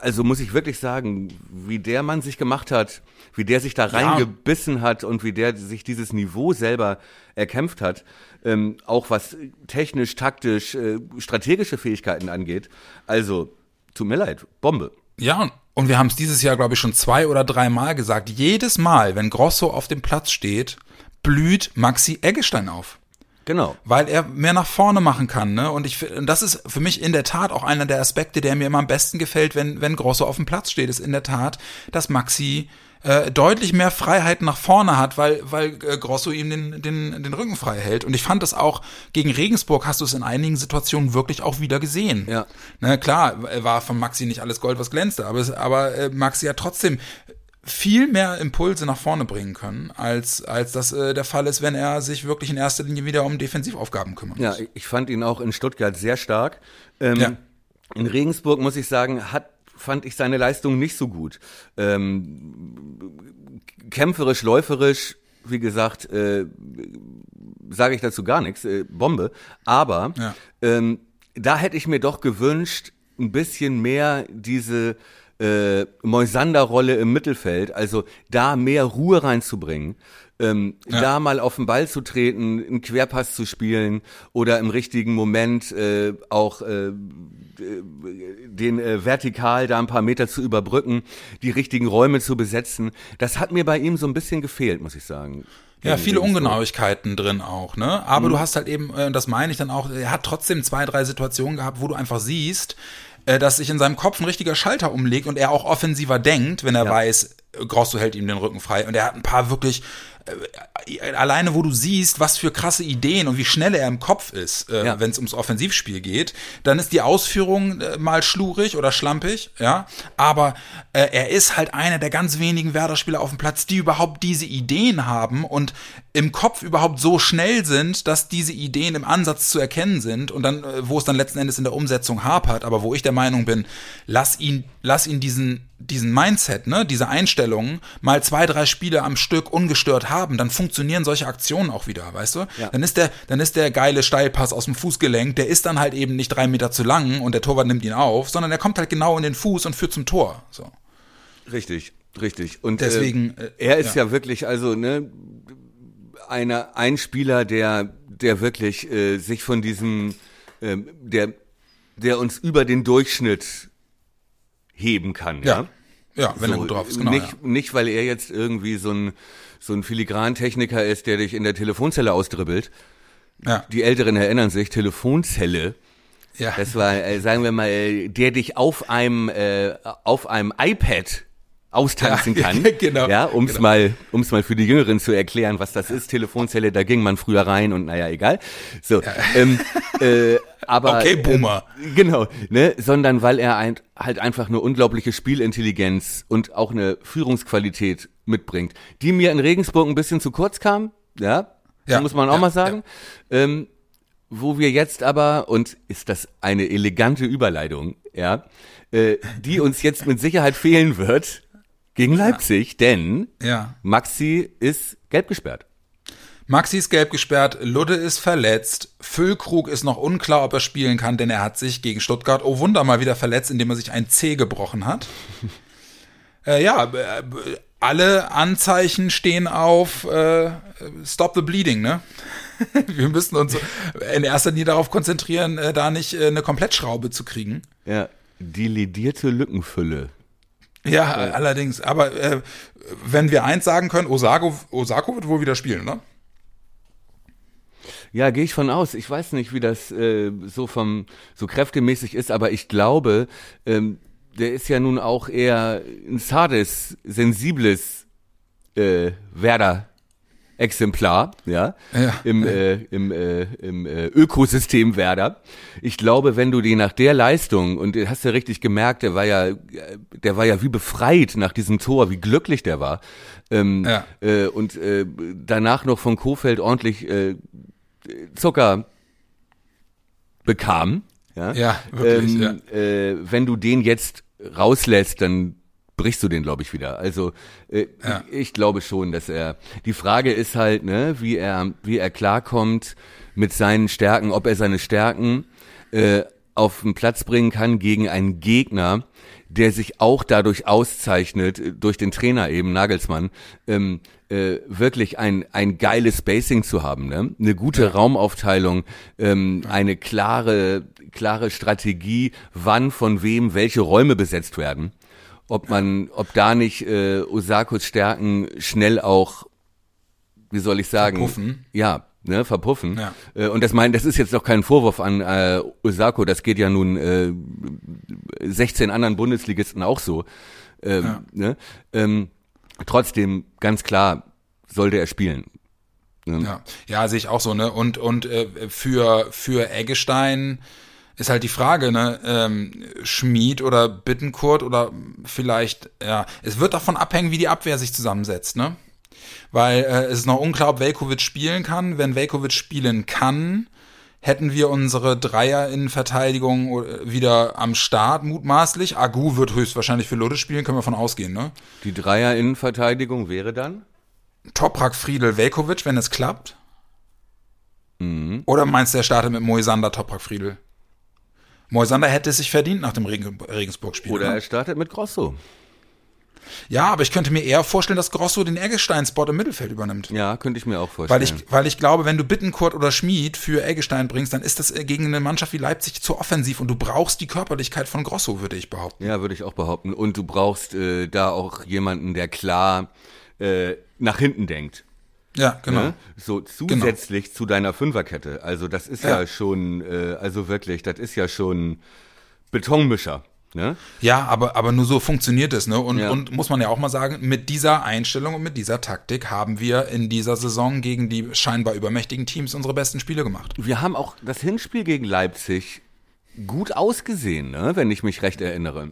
also muss ich wirklich sagen, wie der Mann sich gemacht hat, wie der sich da reingebissen hat und wie der sich dieses Niveau selber erkämpft hat, ähm, auch was technisch, taktisch, äh, strategische Fähigkeiten angeht. Also, tut mir leid, Bombe. Ja, und- wir haben es dieses Jahr, glaube ich, schon zwei oder drei Mal gesagt. Jedes Mal, wenn Grosso auf dem Platz steht, blüht Maxi Eggestein auf. Genau. Weil er mehr nach vorne machen kann, ne? Und ich und das ist für mich in der Tat auch einer der Aspekte, der mir immer am besten gefällt, wenn, wenn Grosso auf dem Platz steht, ist in der Tat, dass Maxi äh, deutlich mehr Freiheit nach vorne hat, weil, weil äh, Grosso ihm den, den, den Rücken frei hält. Und ich fand das auch, gegen Regensburg hast du es in einigen Situationen wirklich auch wieder gesehen. Ja. Ne, klar, war von Maxi nicht alles Gold, was glänzte, aber, aber äh, Maxi hat trotzdem viel mehr Impulse nach vorne bringen können, als, als das äh, der Fall ist, wenn er sich wirklich in erster Linie wieder um Defensivaufgaben kümmert. Ja, ich fand ihn auch in Stuttgart sehr stark. Ähm, ja. In Regensburg, muss ich sagen, hat fand ich seine Leistung nicht so gut. Ähm, kämpferisch, läuferisch, wie gesagt, äh, sage ich dazu gar nichts, äh, Bombe. Aber ja. ähm, da hätte ich mir doch gewünscht, ein bisschen mehr diese äh, Moisander-Rolle im Mittelfeld, also da mehr Ruhe reinzubringen, ähm, ja. da mal auf den Ball zu treten, einen Querpass zu spielen oder im richtigen Moment äh, auch äh, den äh, vertikal da ein paar Meter zu überbrücken, die richtigen Räume zu besetzen. Das hat mir bei ihm so ein bisschen gefehlt, muss ich sagen. Ja, viele Ungenauigkeiten drin auch, ne? Aber mhm. du hast halt eben, äh, das meine ich dann auch, er hat trotzdem zwei, drei Situationen gehabt, wo du einfach siehst, äh, dass sich in seinem Kopf ein richtiger Schalter umlegt und er auch offensiver denkt, wenn er ja. weiß, Grosso hält ihm den Rücken frei. Und er hat ein paar wirklich äh, alleine wo du siehst, was für krasse Ideen und wie schnell er im Kopf ist, äh, ja. wenn es ums Offensivspiel geht, dann ist die Ausführung äh, mal schlurig oder schlampig, ja. Aber äh, er ist halt einer der ganz wenigen Werder-Spieler auf dem Platz, die überhaupt diese Ideen haben und im Kopf überhaupt so schnell sind, dass diese Ideen im Ansatz zu erkennen sind und dann, äh, wo es dann letzten Endes in der Umsetzung hapert, aber wo ich der Meinung bin, lass ihn, lass ihn diesen diesen Mindset, ne, diese Einstellungen mal zwei, drei Spiele am Stück ungestört haben, dann funktionieren solche Aktionen auch wieder, weißt du? Ja. Dann ist der, dann ist der geile Steilpass aus dem Fußgelenk, der ist dann halt eben nicht drei Meter zu lang und der Torwart nimmt ihn auf, sondern der kommt halt genau in den Fuß und führt zum Tor. So. Richtig, richtig. Und deswegen, äh, er ist ja. ja. wirklich, also ne, einer, ein Spieler, der, der wirklich äh, sich von diesem, äh, der, der uns über den Durchschnitt heben kann. Ja, ja, ja wenn so, er gut drauf ist. Genau, nicht, ja. nicht, weil er jetzt irgendwie so ein, so ein Filigrantechniker ist, der dich in der Telefonzelle ausdribbelt. Ja. Die Älteren erinnern sich, Telefonzelle. Ja. Das war, äh, sagen wir mal, der dich auf einem, äh, auf einem iPad austanzen ja, (laughs) kann. genau. Ja, um's genau. mal, um's mal für die Jüngeren zu erklären, was das ist. Telefonzelle, da ging man früher rein und naja, egal. So, ja. ähm, (laughs) äh, aber okay, Boomer. Äh, genau, ne, sondern weil er ein, halt einfach eine unglaubliche Spielintelligenz und auch eine Führungsqualität mitbringt, die mir in Regensburg ein bisschen zu kurz kam. Ja, ja muss man auch ja, mal sagen. Ja. Ähm, wo wir jetzt aber, und ist das eine elegante Überleitung, ja, äh, die uns jetzt mit Sicherheit fehlen wird, gegen Leipzig, denn. Maxi ist gelb gesperrt. Maxi ist gelb gesperrt, Ludde ist verletzt, Füllkrug ist noch unklar, ob er spielen kann, denn er hat sich gegen Stuttgart, oh Wunder, mal wieder verletzt, indem er sich ein C gebrochen hat. (laughs) äh, ja, äh, alle Anzeichen stehen auf äh, Stop the Bleeding, ne? (laughs) Wir müssen uns in erster Linie darauf konzentrieren, äh, da nicht äh, eine Komplettschraube zu kriegen. Ja, die ledierte Lückenfülle. Ja, allerdings. Aber wenn wir eins sagen können, Osako, Osako wird wohl wieder spielen, ne? Ja, gehe ich von aus. Ich weiß nicht, wie das äh, so vom so kräftemäßig ist, aber ich glaube, ähm, der ist ja nun auch eher ein zartes, sensibles äh, Werder Exemplar, ja, ja im, Äh, im, äh, im äh, Ökosystem Werder. Ich glaube, wenn du die nach der Leistung und hast ja richtig gemerkt, der war ja, der war ja wie befreit nach diesem Tor, wie glücklich der war. Ähm, ja. äh, und äh, danach noch von Kofeld ordentlich äh, Zucker bekam. Ja, ja wirklich. Ähm, ja. Äh, wenn du den jetzt rauslässt, dann brichst du den, glaube ich, wieder. Also äh, ja. ich, ich, glaube schon, dass er. Die Frage ist halt, ne, wie er, wie er klarkommt mit seinen Stärken, ob er seine Stärken äh, auf den Platz bringen kann gegen einen Gegner, der sich auch dadurch auszeichnet, äh, durch den Trainer eben, Nagelsmann, ähm, äh, wirklich ein, ein geiles Spacing zu haben, ne? eine gute ja. Raumaufteilung, ähm, eine klare, klare Strategie, wann von wem welche Räume besetzt werden ob man, ob da nicht äh, Osakos Stärken schnell auch, wie soll ich sagen, verpuffen. ja, ne, verpuffen. Ja. Äh, und das mein, das ist jetzt doch kein Vorwurf an äh, Osako, das geht ja nun äh, 16 anderen Bundesligisten auch so. Ähm, ja. ne? ähm, trotzdem ganz klar sollte er spielen. Ne? Ja, ja, sehe ich auch so, ne? Und und äh, für für Eggestein Ist halt die Frage, ne? Ähm, Schmied oder Bittenkurt oder vielleicht, ja, es wird davon abhängen, wie die Abwehr sich zusammensetzt, ne? Weil äh, es ist noch unklar, ob Velkovic spielen kann. Wenn Velkovic spielen kann, hätten wir unsere Dreier-Innenverteidigung äh, wieder am Start, mutmaßlich. Agu wird höchstwahrscheinlich für Lode spielen, können wir von ausgehen, ne? Die Dreier-Innenverteidigung wäre dann? Toprak, Friedel, Velkovic, wenn es klappt. Mhm. Oder meinst du, er startet mit Moisander, Toprak, Friedel? Moisander hätte es sich verdient nach dem Regen Regensburg-Spiel. Oder ne? er startet mit Grosso. Ja, aber ich könnte mir eher vorstellen, dass Grosso den Eggestein-Spot im Mittelfeld übernimmt. Ja, könnte ich mir auch vorstellen. Weil ich, weil ich glaube, wenn du Bittenkurt oder Schmied für Eggestein bringst, dann ist das äh, gegen eine Mannschaft wie Leipzig zu offensiv und du brauchst die Körperlichkeit von Grosso, würde ich behaupten. Ja, würde ich auch behaupten. Und du brauchst äh, da auch jemanden, der klar äh, nach hinten denkt. Ja, genau. Ne? So zusätzlich zu deiner Fünferkette. Also das ist ja, Ja. schon, äh, also wirklich, das ist ja schon Betonmischer. Ne? Ja, aber, aber nur so funktioniert es, ne? Und, Ja. und muss man ja auch mal sagen, mit dieser Einstellung und mit dieser Taktik haben wir in dieser Saison gegen die scheinbar übermächtigen Teams unsere besten Spiele gemacht. Wir haben auch das Hinspiel gegen Leipzig gut ausgesehen, ne? wenn ich mich recht erinnere.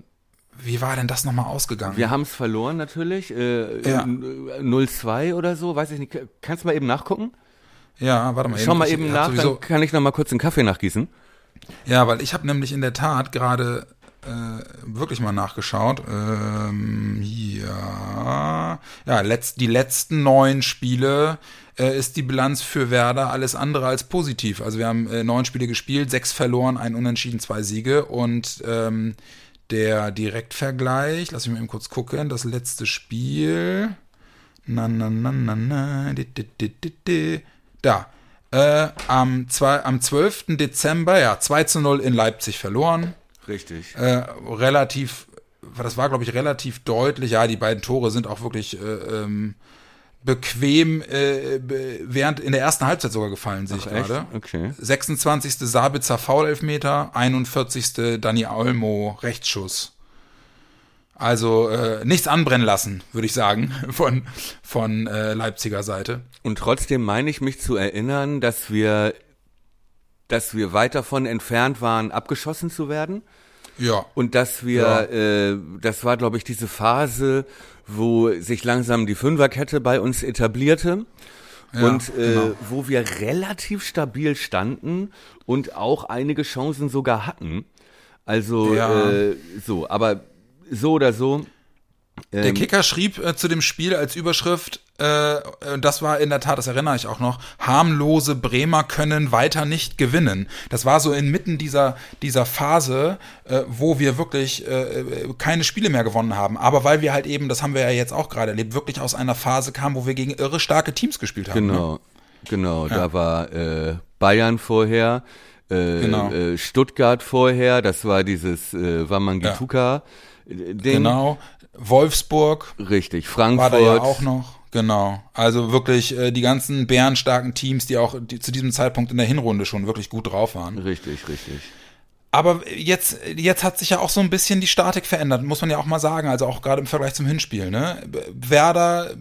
Wie war denn das nochmal ausgegangen? Wir haben es verloren natürlich, äh, Ja. n- 0-2 oder so, weiß ich nicht. Kannst du mal eben nachgucken? ja, warte mal Schau mal Ich eben nach, dann kann ich noch mal kurz einen Kaffee nachgießen. Ja, weil ich habe nämlich in der Tat gerade äh, wirklich mal nachgeschaut. Ähm, ja, ja letzt, die letzten neun Spiele äh, ist die Bilanz für Werder alles andere als positiv. Also wir haben äh, neun Spiele gespielt, sechs verloren, ein Unentschieden, zwei Siege und ähm, der Direktvergleich, lass mich mal eben kurz gucken, das letzte Spiel. Na, na, na, na, na, di, di, di. Da. Äh, am, zwei, am 12. Dezember, ja, 2 zu 0 in Leipzig verloren. Richtig. Äh, relativ, das war, glaube ich, relativ deutlich. Ja, die beiden Tore sind auch wirklich äh, ähm, bequem, äh, während in der ersten Halbzeit sogar gefallen, sehe ich gerade. Okay. 26. Sabitzer Foulelfmeter, 41. Dani Olmo Rechtsschuss. Also äh, nichts anbrennen lassen, würde ich sagen, (laughs) von, von äh, Leipziger Seite. Und trotzdem meine ich mich zu erinnern, dass wir, dass wir weit davon entfernt waren, abgeschossen zu werden. Ja. Und dass wir, äh, das war, glaube ich, diese Phase, wo sich langsam die Fünferkette bei uns etablierte. Ja, und äh, genau. wo wir relativ stabil standen und auch einige Chancen sogar hatten. Also Ja. äh, so, aber so oder so. Der ähm, Kicker schrieb äh, zu dem Spiel als Überschrift, äh, das war in der Tat, das erinnere ich auch noch, harmlose Bremer können weiter nicht gewinnen. Das war so inmitten dieser, dieser Phase, äh, wo wir wirklich äh, äh, keine Spiele mehr gewonnen haben. Aber weil wir halt eben, das haben wir ja jetzt auch gerade erlebt, wirklich aus einer Phase kamen, wo wir gegen irre starke Teams gespielt haben. Ne? Genau, genau. Da war äh, Bayern vorher, äh, Genau. äh, Stuttgart vorher. Das war dieses äh, Wamangituka-Ding. Genau. Wolfsburg Richtig, war Frankfurt. da ja auch noch. Genau. Also wirklich äh, die ganzen bärenstarken Teams, die auch die zu diesem Zeitpunkt in der Hinrunde schon wirklich gut drauf waren. Richtig, richtig. Aber jetzt, jetzt hat sich ja auch so ein bisschen die Statik verändert, muss man ja auch mal sagen. Also auch gerade im Vergleich zum Hinspiel. Ne? Werder äh,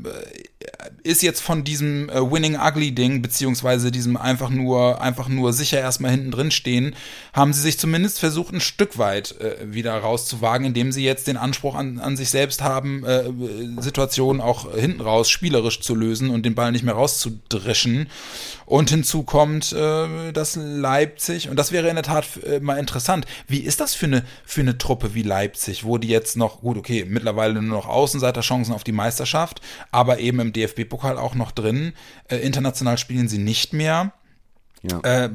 ist jetzt von diesem äh, Winning Ugly Ding, beziehungsweise diesem einfach nur, einfach nur sicher erstmal hinten drin stehen, haben sie sich zumindest versucht, ein Stück weit äh, wieder rauszuwagen, indem sie jetzt den Anspruch an, an sich selbst haben, äh, Situationen auch hinten raus spielerisch zu lösen und den Ball nicht mehr rauszudrischen. Und hinzu kommt, äh, dass Leipzig, und das wäre in der Tat äh, mal interessant, wie ist das für eine, für eine Truppe wie Leipzig, wo die jetzt noch, gut, okay, mittlerweile nur noch Außenseiterchancen auf die Meisterschaft, aber eben im DFB-Pokal auch noch drin. Äh, international spielen sie nicht mehr. Ja. Äh,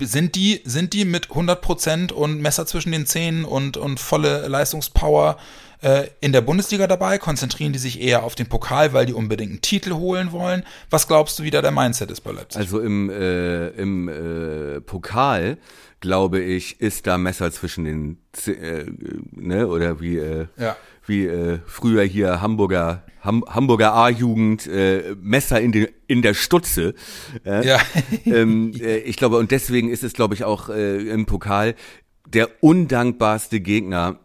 sind die, sind die mit 100% und Messer zwischen den Zähnen und, und volle Leistungspower äh, in der Bundesliga dabei? Konzentrieren die sich eher auf den Pokal, weil die unbedingt einen Titel holen wollen? Was glaubst du, wie da der Mindset ist bei Leipzig? Also im, äh, im äh, Pokal, glaube ich, ist da Messer zwischen den, Z äh, ne, oder wie, äh, Ja. Wie äh, früher hier Hamburger, Ham Hamburger A-Jugend, äh, Messer in, den in der Stutze. Äh, Ja. (laughs) ähm, äh, ich glaube, und deswegen ist es, glaube ich, auch äh, im Pokal der undankbarste Gegner,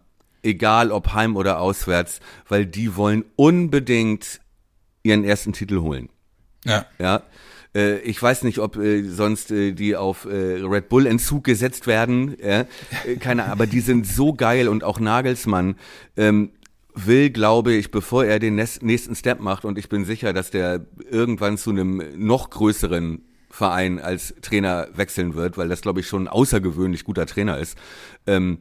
egal ob heim oder auswärts, weil die wollen unbedingt ihren ersten Titel holen. ja. Ja. Äh, ich weiß nicht, ob äh, sonst äh, die auf äh, Red Bull Entzug gesetzt werden. Äh, keine, aber die sind so geil und auch Nagelsmann. Ähm, will, glaube ich, bevor er den nächsten Step macht, und ich bin sicher, dass der irgendwann zu einem noch größeren Verein als Trainer wechseln wird, weil das, glaube ich, schon ein außergewöhnlich guter Trainer ist. Ähm,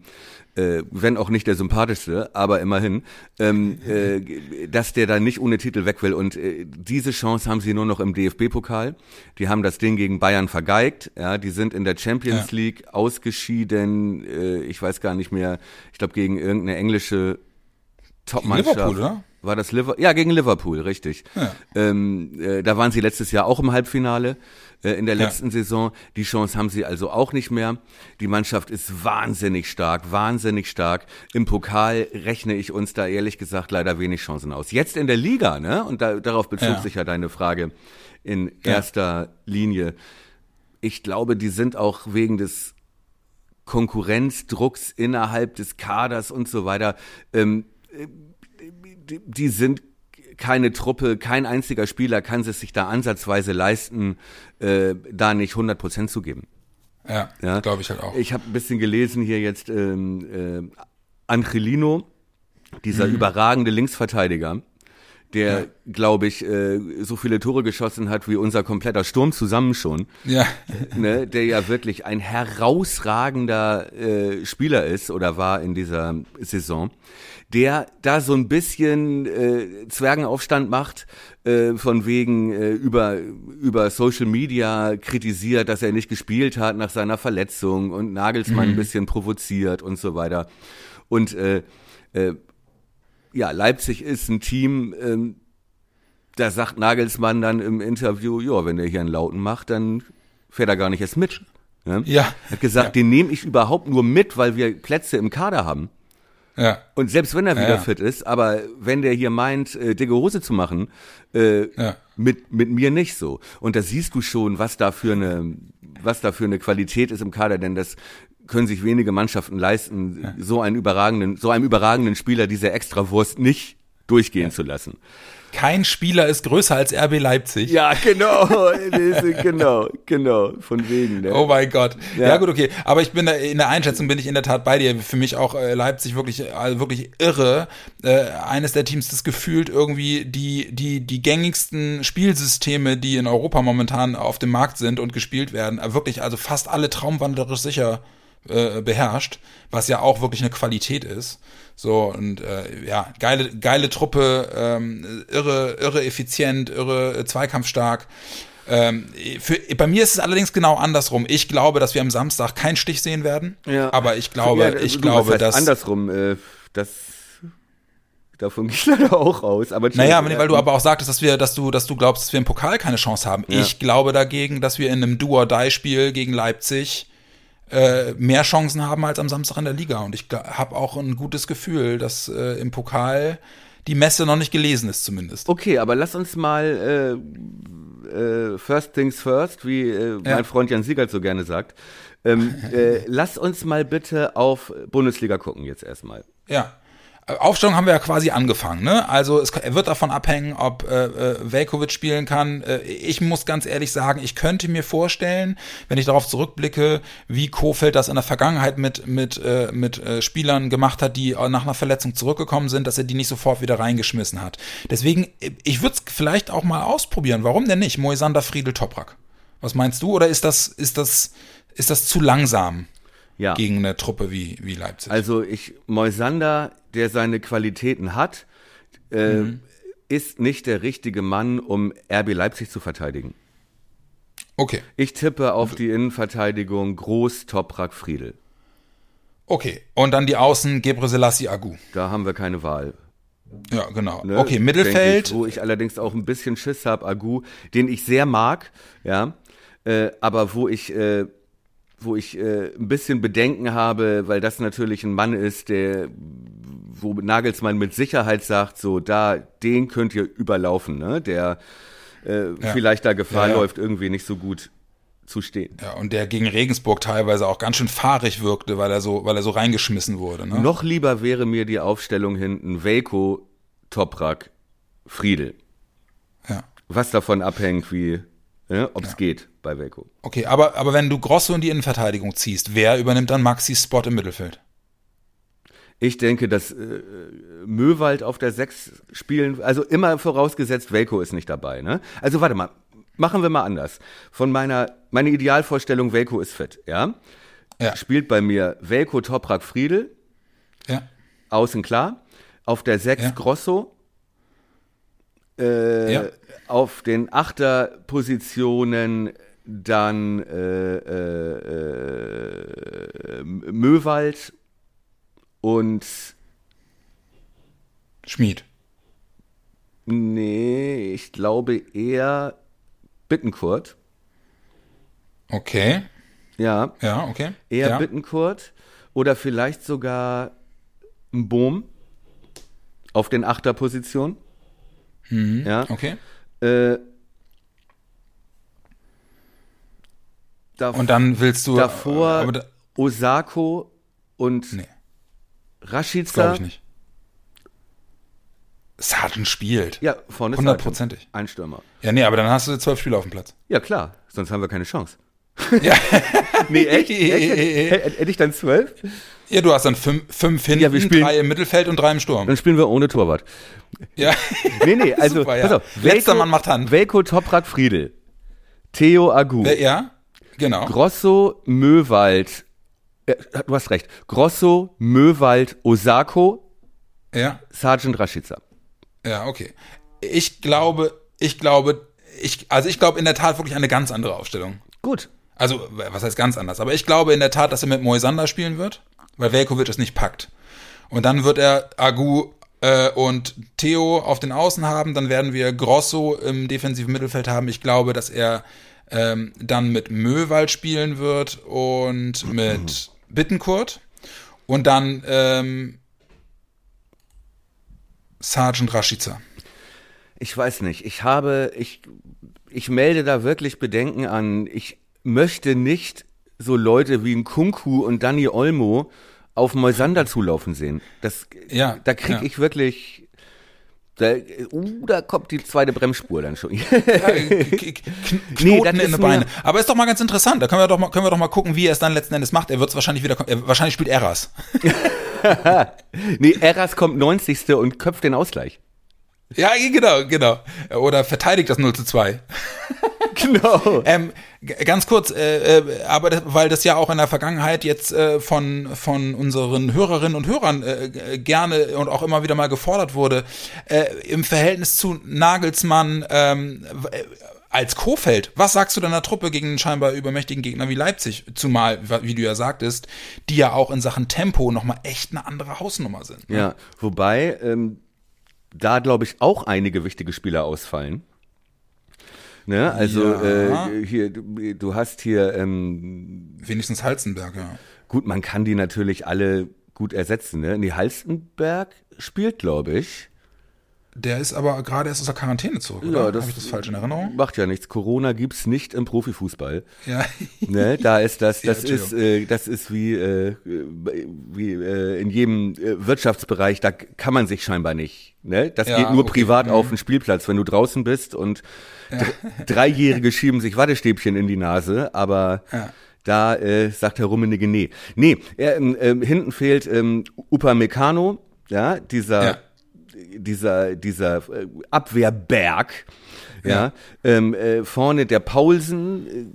äh, wenn auch nicht der sympathischste, aber immerhin, ähm, äh, dass der da nicht ohne Titel weg will. Und äh, diese Chance haben sie nur noch im DFB-Pokal. Die haben das Ding gegen Bayern vergeigt. Ja, die sind in der Champions ja. League ausgeschieden. Äh, ich weiß gar nicht mehr. Ich glaube gegen irgendeine englische Top-Mannschaft. Liverpool, oder? War das Liverpool? Ja, gegen Liverpool, richtig. Ja. Ähm, äh, da waren sie letztes Jahr auch im Halbfinale äh, in der letzten ja. Saison. Die Chance haben sie also auch nicht mehr. Die Mannschaft ist wahnsinnig stark, wahnsinnig stark. Im Pokal rechne ich uns da ehrlich gesagt leider wenig Chancen aus. Jetzt in der Liga, ne? Und da, darauf bezog ja. sich ja deine Frage in erster Linie. Ich glaube, die sind auch wegen des Konkurrenzdrucks innerhalb des Kaders und so weiter. Ähm, die, sind keine Truppe, kein einziger Spieler kann es sich da ansatzweise leisten, äh, da nicht 100 Prozent zu geben. Ja, ja? glaube ich halt auch. Ich habe ein bisschen gelesen hier jetzt ähm, äh, Angelino, dieser mhm. überragende Linksverteidiger, der, ja. glaube ich, äh, so viele Tore geschossen hat wie unser kompletter Sturm zusammen schon. Ja. (laughs) Ne, der ja wirklich ein herausragender äh, Spieler ist oder war in dieser Saison der da so ein bisschen äh, Zwergenaufstand macht, äh, von wegen äh, über, über Social Media kritisiert, dass er nicht gespielt hat nach seiner Verletzung und Nagelsmann mhm. ein bisschen provoziert und so weiter. Und äh, äh, ja, Leipzig ist ein Team, äh, da sagt Nagelsmann dann im Interview, ja, wenn der hier einen Lauten macht, dann fährt er gar nicht erst mit. Ja. ja. Er hat gesagt, ja. den nehme ich überhaupt nur mit, weil wir Plätze im Kader haben. Ja. Und selbst wenn er wieder ja. fit ist, aber wenn der hier meint, äh, dicke Hose zu machen, äh, ja. mit, mit mir nicht so. Und da siehst du schon, was da für eine, was da für eine Qualität ist im Kader, denn das können sich wenige Mannschaften leisten, ja. so einen überragenden, so einem überragenden Spieler diese Extrawurst nicht durchgehen zu lassen kein Spieler ist größer als RB Leipzig. Ja, genau, (laughs) genau, genau, von wegen. Ne? Oh mein Gott. Ja. ja. gut, okay. Aber ich bin da, in der Einschätzung bin ich in der Tat bei dir. Für mich auch äh, Leipzig wirklich, also wirklich irre. Äh, eines der Teams, das gefühlt irgendwie die, die, die gängigsten Spielsysteme, die in Europa momentan auf dem Markt sind und gespielt werden, äh, wirklich, also fast alle traumwandlerisch sicher äh, beherrscht, was ja auch wirklich eine Qualität ist. So und äh, ja, geile, geile Truppe, ähm, irre, irre effizient, irre äh, zweikampfstark. Ähm, für, bei mir ist es allerdings genau andersrum. Ich glaube, dass wir am Samstag keinen Stich sehen werden. Ja. Aber ich glaube, ja, ich du, glaube, dass andersrum. Äh, das Davon (laughs) gehe ich leider auch aus. Aber naja, weil du aber auch sagtest, dass wir, dass du, dass du glaubst, dass wir im Pokal keine Chance haben. Ja. Ich glaube dagegen, dass wir in einem Do-or-Die-Spiel gegen Leipzig äh, mehr Chancen haben als am Samstag in der Liga. Und ich habe auch ein gutes Gefühl, dass äh, im Pokal die Messe noch nicht gelesen ist zumindest. Okay, aber lass uns mal äh, äh, First Things First, wie äh, mein Freund Jan Siegert so gerne sagt. Ähm, (laughs) äh, lass uns mal bitte auf Bundesliga gucken jetzt erstmal. Ja. Aufstellung haben wir ja quasi angefangen, ne? Also es wird davon abhängen, ob äh, äh, Velkovic spielen kann. Äh, ich muss ganz ehrlich sagen, ich könnte mir vorstellen, wenn ich darauf zurückblicke, wie Kofeld das in der Vergangenheit mit mit äh, mit äh, Spielern gemacht hat, die nach einer Verletzung zurückgekommen sind, dass er die nicht sofort wieder reingeschmissen hat. Deswegen, ich würde es vielleicht auch mal ausprobieren. Warum denn nicht? Moisander Friedel Toprak. Was meinst du? Oder ist das ist das ist das zu langsam? Ja. gegen eine Truppe wie, wie Leipzig. Also ich, Moisander, der seine Qualitäten hat, äh, mhm. ist nicht der richtige Mann, um RB Leipzig zu verteidigen. Okay. Ich tippe auf die Innenverteidigung Groß, Toprak, Friedel. Okay. Und dann die Außen Gebre Selassie Agu. Da haben wir keine Wahl. Ja, genau. Ne? Okay, Mittelfeld. Ich, wo ich allerdings auch ein bisschen Schiss habe, Agu, den ich sehr mag, ja, äh, aber wo ich äh, wo ich äh, ein bisschen Bedenken habe, weil das natürlich ein Mann ist, der, wo Nagelsmann mit Sicherheit sagt, so da, den könnt ihr überlaufen, ne? Der äh, ja. vielleicht da Gefahr ja, ja. läuft, irgendwie nicht so gut zu stehen. Ja, und der gegen Regensburg teilweise auch ganz schön fahrig wirkte, weil er so, weil er so reingeschmissen wurde. Ne? Noch lieber wäre mir die Aufstellung hinten Velko, Toprak, Friedel. Ja. Was davon abhängt, wie ne, ob es geht bei Velko. Okay, aber, aber wenn du Grosso in die Innenverteidigung ziehst, wer übernimmt dann Maxis Spot im Mittelfeld? Ich denke, dass äh, Möwald auf der 6 spielen, also immer vorausgesetzt, Velko ist nicht dabei. Ne? Also warte mal, machen wir mal anders. Von meiner, meine Idealvorstellung, Velko ist fit, ja? Ja. Spielt bei mir Velko, Toprak, Friedel, Ja. außen klar. Auf der 6 Ja. Grosso. Äh, Ja. Auf den Achterpositionen dann äh, äh, äh, Möwald und Schmied. nee, ich glaube eher Bittenkurt. Okay. Ja, Ja, okay. eher ja. Bittenkurt oder vielleicht sogar ein Bohm auf den Achterpositionen. Ja. Okay. Äh, Und dann willst du. davor da, Osako und Nee. Rashica. glaube ich nicht. Sargent spielt. Ja, vorne ist Hundertprozentig. Ein Stürmer. Ja, nee, aber dann hast du zwölf Spieler auf dem Platz. Ja, klar, sonst haben wir keine Chance. Ja. (laughs) Nee, echt? echt? Hätte ich dann zwölf? ja, du hast dann fünf, fünf hinten, Ja, wir spielen- drei im Mittelfeld und drei im Sturm. Dann spielen wir ohne Torwart. Ja. Nee, nee, (laughs) also, Super, ja. pass auf. Letzter Mann macht Hand. Velko, Toprak, Friedel. Theo Agu. Ja, genau. Grosso, Möwald. Äh, du hast recht. Grosso, Möwald, Osako, Ja, Sergeant Rashica. ja, okay. Ich glaube, ich glaube, ich, also ich glaube in der Tat wirklich eine ganz andere Aufstellung. Gut. Also, was heißt ganz anders? Aber ich glaube in der Tat, dass er mit Moisander spielen wird, weil Velkovic es nicht packt. Und dann wird er Agu äh, und Theo auf den Außen haben, dann werden wir Grosso im defensiven Mittelfeld haben. Ich glaube, dass er ähm, dann mit Möwald spielen wird und mit Bittenkurt und dann ähm, Sergeant Rashica. Ich weiß nicht. Ich habe, ich, ich melde da wirklich Bedenken an. Ich möchte nicht so Leute wie ein Kunku und Danny Olmo auf Moisander zulaufen sehen. Das, Ja, da krieg ja. ich wirklich, da, uh, da kommt die zweite Bremsspur dann schon. (laughs) Knoten Nee, in den Beine. Aber ist doch mal ganz interessant. Da können wir doch mal, können wir doch mal gucken, wie er es dann letzten Endes macht. Er wird es wahrscheinlich wieder, er, wahrscheinlich spielt Eras. (laughs) nee, Eras kommt 90. und köpft den Ausgleich. Ja, genau, genau. Oder verteidigt das 0 zu 2. (laughs) Genau. Ähm, ganz kurz, äh, äh, aber das, weil das ja auch in der Vergangenheit jetzt äh, von, von unseren Hörerinnen und Hörern äh, g- gerne und auch immer wieder mal gefordert wurde, äh, im Verhältnis zu Nagelsmann ähm, äh, als Kofeld, was sagst du deiner Truppe gegen einen scheinbar übermächtigen Gegner wie Leipzig? Zumal, wie du ja sagtest, die ja auch in Sachen Tempo nochmal echt eine andere Hausnummer sind. Ja, wobei ähm, da glaube ich auch einige wichtige Spieler ausfallen. Ne, also Ja. äh, hier, du, du hast hier ähm, Wenigstens Halzenberg, ja. gut, man kann die natürlich alle gut ersetzen. Ne? Nee, Halstenberg spielt, glaube ich. Der ist aber gerade erst aus der Quarantäne zurück, oder? Ja, das- Habe ich das falsch in Erinnerung? Macht ja nichts. Corona gibt's nicht im Profifußball. Ja. (laughs) Ne, da ist das, Ja, das ist, äh, das ist wie, äh, wie äh, in jedem äh, Wirtschaftsbereich, da kann man sich scheinbar nicht. Ne? Das Ja, geht nur okay. privat Mhm. auf dem Spielplatz, wenn du draußen bist und dr- Dreijährige schieben sich Wattestäbchen in die Nase, aber Ja. da äh, sagt Herr Rummenigge nee. Nee, er, ähm, ähm, hinten fehlt ähm, Upamecano, ja, dieser Ja. Dieser, dieser äh, Abwehrberg. Ja. Ja. Ähm, äh, vorne der Paulsen, äh,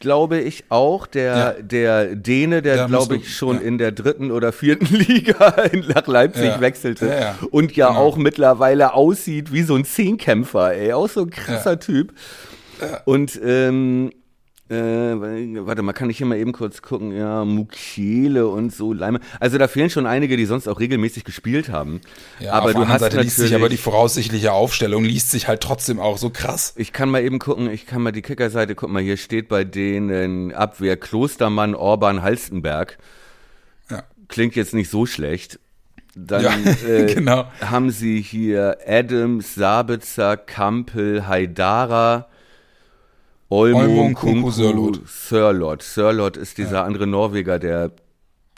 glaube ich auch. Der, Ja. der Däne, der, Ja, glaube ich schon ja. in der dritten oder vierten (laughs) Liga in- nach Leipzig Ja. wechselte. Und ja Genau. auch mittlerweile aussieht wie so ein Zehnkämpfer, ey. Auch so ein krasser. Typ. Und ähm, äh, warte mal, kann ich hier mal eben kurz gucken? Ja, Mukiele und so, Leime. Also da fehlen schon einige, die sonst auch regelmäßig gespielt haben. Ja, aber auf du hast Seite liest sich aber die voraussichtliche Aufstellung liest sich halt trotzdem auch so krass. Ich kann mal eben gucken, ich kann mal die Kickerseite, guck mal, hier steht bei denen Abwehr Klostermann, Orban, Halstenberg. Ja. Klingt jetzt nicht so schlecht. Dann Ja, (laughs) äh, genau. haben sie hier Adams, Sabitzer, Kampel, Haidara, Olmo, Olmo, Kunku. Sörloth. Sörloth ist dieser andere Norweger, der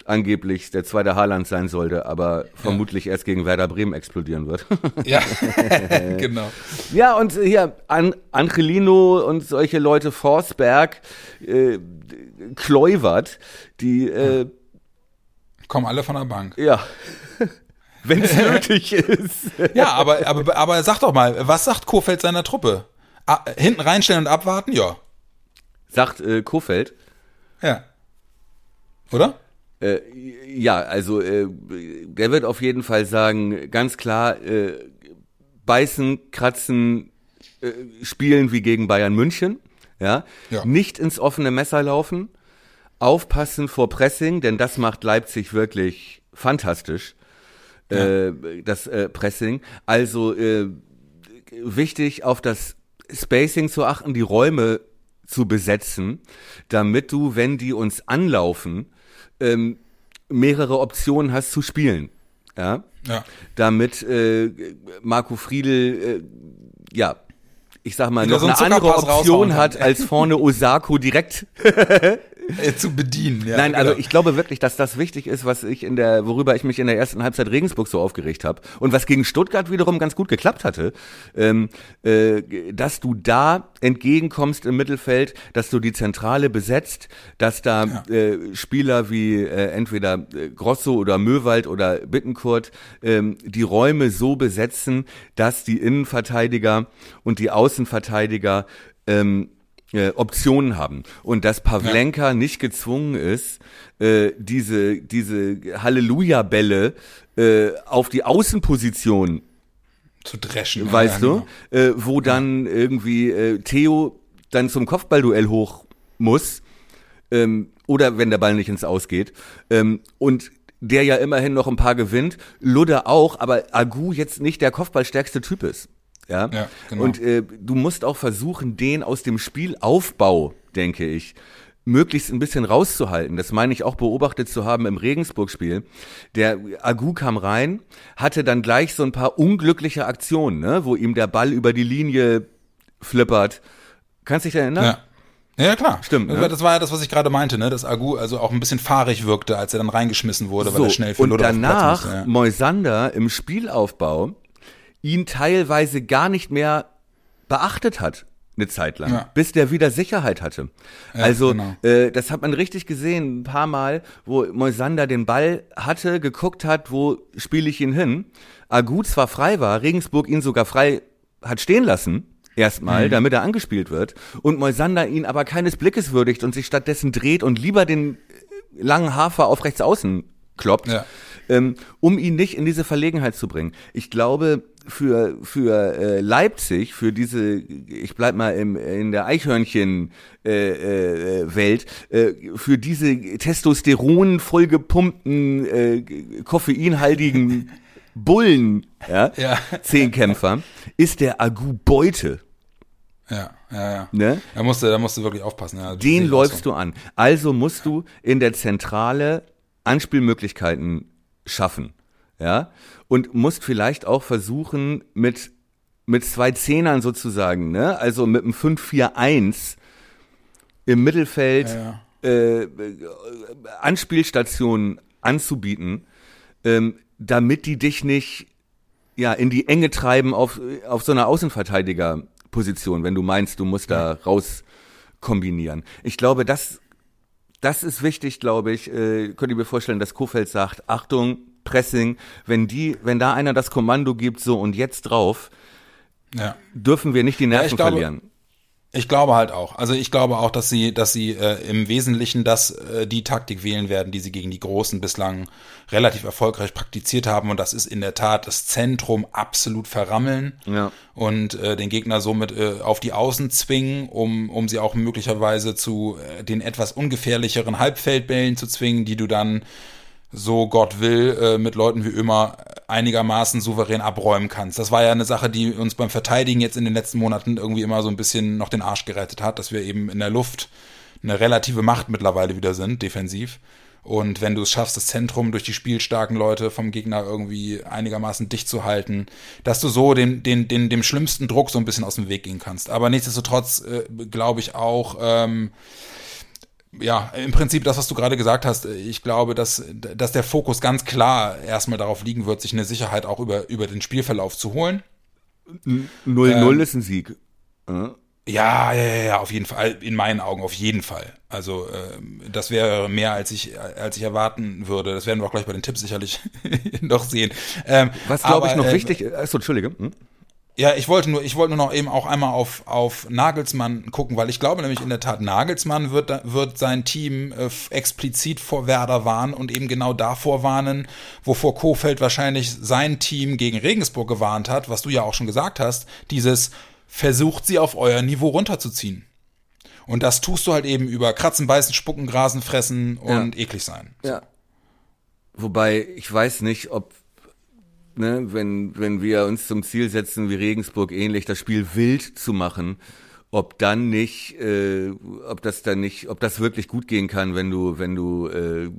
angeblich der zweite Haaland sein sollte, aber vermutlich erst gegen Werder Bremen explodieren wird. (laughs) Ja, (laughs) genau. Ja, und hier An Angelino und solche Leute, Forsberg, äh, Kluivert, die, äh, Kommen alle von der Bank. ja, (laughs) wenn es nötig ist. Ja, aber, aber, aber sag doch mal, was sagt Kofeld seiner Truppe? Ah, hinten reinstellen und abwarten? Ja. Sagt äh, Kofeld. Ja. Oder? Äh, ja, also äh, der wird auf jeden Fall sagen, ganz klar, äh, beißen, kratzen, äh, spielen wie gegen Bayern München. Ja? Ja. Nicht ins offene Messer laufen, aufpassen vor Pressing, denn das macht Leipzig wirklich fantastisch. Äh, das äh, Pressing. Also wichtig auf das Spacing zu achten, die Räume zu besetzen, damit du, wenn die uns anlaufen, ähm, mehrere Optionen hast zu spielen. Ja. Ja. Damit äh, Marco Friedl, äh, ja, ich sag mal, Wieder noch so eine andere Option hat, als (laughs) vorne Osako direkt (laughs) zu bedienen. Ja, Nein, also genau. ich glaube wirklich, dass das wichtig ist, was ich in der, worüber ich mich in der ersten Halbzeit Regensburg so aufgeregt habe und was gegen Stuttgart wiederum ganz gut geklappt hatte, ähm, äh, dass du da entgegenkommst im Mittelfeld, dass du die Zentrale besetzt, dass da äh, Spieler wie äh, entweder äh, Grosso oder Möwald oder Bittenkurt ähm, die Räume so besetzen, dass die Innenverteidiger und die Außenverteidiger ähm, äh, Optionen haben und dass Pavlenka nicht gezwungen ist, äh, diese diese Halleluja-Bälle äh, auf die Außenposition, zu dreschen. weißt ja, du, genau. äh, wo dann irgendwie äh, Theo dann zum Kopfballduell hoch muss ähm, oder wenn der Ball nicht ins Aus geht ähm, und der ja immerhin noch ein paar gewinnt, Ludde auch, aber Agu jetzt nicht der Kopfballstärkste Typ ist. Ja, Ja, genau. und äh, du musst auch versuchen, den aus dem Spielaufbau, denke ich, möglichst ein bisschen rauszuhalten. Das meine ich auch beobachtet zu haben im Regensburg-Spiel. Der Agu kam rein, hatte dann gleich so ein paar unglückliche Aktionen, ne, wo ihm der Ball über die Linie flippert. Kannst dich erinnern? Ja. Ja, klar. Stimmt, Das ne? war- Das war ja das, was ich gerade meinte, ne? Dass Agu also auch ein bisschen fahrig wirkte, als er dann reingeschmissen wurde, weil er schnell für und danach musste, ja. Moisander im Spielaufbau ihn teilweise gar nicht mehr beachtet hat eine Zeit lang, Ja. bis der wieder Sicherheit hatte. also genau. äh, das hat man richtig gesehen, ein paar Mal, wo Moisander den Ball hatte, geguckt hat, wo spiele ich ihn hin. Agu zwar frei war, Regensburg ihn sogar frei hat stehen lassen, erstmal, damit er angespielt wird, und Moisander ihn aber keines Blickes würdigt und sich stattdessen dreht und lieber den äh, langen Hafer auf rechts außen kloppt, Ja. ähm, um ihn nicht in diese Verlegenheit zu bringen. Ich glaube, für, für äh, Leipzig, für diese, ich bleib mal im, in der Eichhörnchen äh, äh, Welt, äh, für diese Testosteron vollgepumpten, äh, koffeinhaltigen (laughs) Bullen, ja, Ja. Zehnkämpfer, ist der Agu Beute. Ja, ja, ja. Ne? Da musst du, da musst du wirklich aufpassen. Ja, Den läufst du an. Also musst du in der Zentrale Anspielmöglichkeiten schaffen. Ja? Und musst vielleicht auch versuchen, mit, mit zwei Zehnern sozusagen, ne? Also mit einem 5-4-1 im Mittelfeld Ja, Äh, Anspielstationen anzubieten, ähm, damit die dich nicht ja, in die Enge treiben auf, auf so einer Außenverteidigerposition, wenn du meinst, du musst da raus kombinieren. Ich glaube, das, das ist wichtig, glaube ich. Äh, könnt ihr mir vorstellen, dass Kofeld sagt, Achtung, Pressing, wenn die, wenn da einer das Kommando gibt, so und jetzt drauf, Ja. dürfen wir nicht die Nerven ich glaube- verlieren. Ich glaube halt auch. Also ich glaube auch, dass sie, dass sie äh, im Wesentlichen das äh, die Taktik wählen werden, die sie gegen die Großen bislang relativ erfolgreich praktiziert haben. Und das ist in der Tat das Zentrum absolut verrammeln Ja. und äh, den Gegner somit äh, auf die Außen zwingen, um, um sie auch möglicherweise zu äh, den etwas ungefährlicheren Halbfeldbällen zu zwingen, die du dann so Gott will, äh, mit Leuten wie immer einigermaßen souverän abräumen kannst. Das war ja eine Sache, die uns beim Verteidigen jetzt in den letzten Monaten irgendwie immer so ein bisschen noch den Arsch gerettet hat, dass wir eben in der Luft eine relative Macht mittlerweile wieder sind, defensiv. Und wenn du es schaffst, das Zentrum durch die spielstarken Leute vom Gegner irgendwie einigermaßen dicht zu halten, dass du so den, den, den, dem schlimmsten Druck so ein bisschen aus dem Weg gehen kannst. Aber nichtsdestotrotz äh, glaube ich auch, ähm, ja, im Prinzip das, was du gerade gesagt hast. Ich glaube, dass, dass der Fokus ganz klar erstmal darauf liegen wird, sich eine Sicherheit auch über, über den Spielverlauf zu holen. 0-0 ähm, ist ein Sieg. Ja. Ja, ja, ja, auf jeden Fall. In meinen Augen auf jeden Fall. Also ähm, das wäre mehr, als ich, als ich erwarten würde. Das werden wir auch gleich bei den Tipps sicherlich (laughs) noch sehen. Ähm, Was glaube ich noch äh, wichtig? Achso, Entschuldige. Hm? Ja, ich wollte nur, ich wollte nur noch eben auch einmal auf, auf Nagelsmann gucken, weil ich glaube nämlich in der Tat, Nagelsmann wird, wird sein Team äh, explizit vor Werder warnen und eben genau davor warnen, wovor Kofeld wahrscheinlich sein Team gegen Regensburg gewarnt hat, was du ja auch schon gesagt hast, dieses versucht sie auf euer Niveau runterzuziehen. Und das tust du halt eben über Kratzen, Beißen, Spucken, Grasen, Fressen und ja. eklig sein. Ja. Wobei, ich weiß nicht, ob ne, wenn, wenn wir uns zum Ziel setzen, wie Regensburg ähnlich, das Spiel wild zu machen, ob dann nicht, äh, ob das dann nicht, ob das wirklich gut gehen kann, wenn du, wenn du, äh,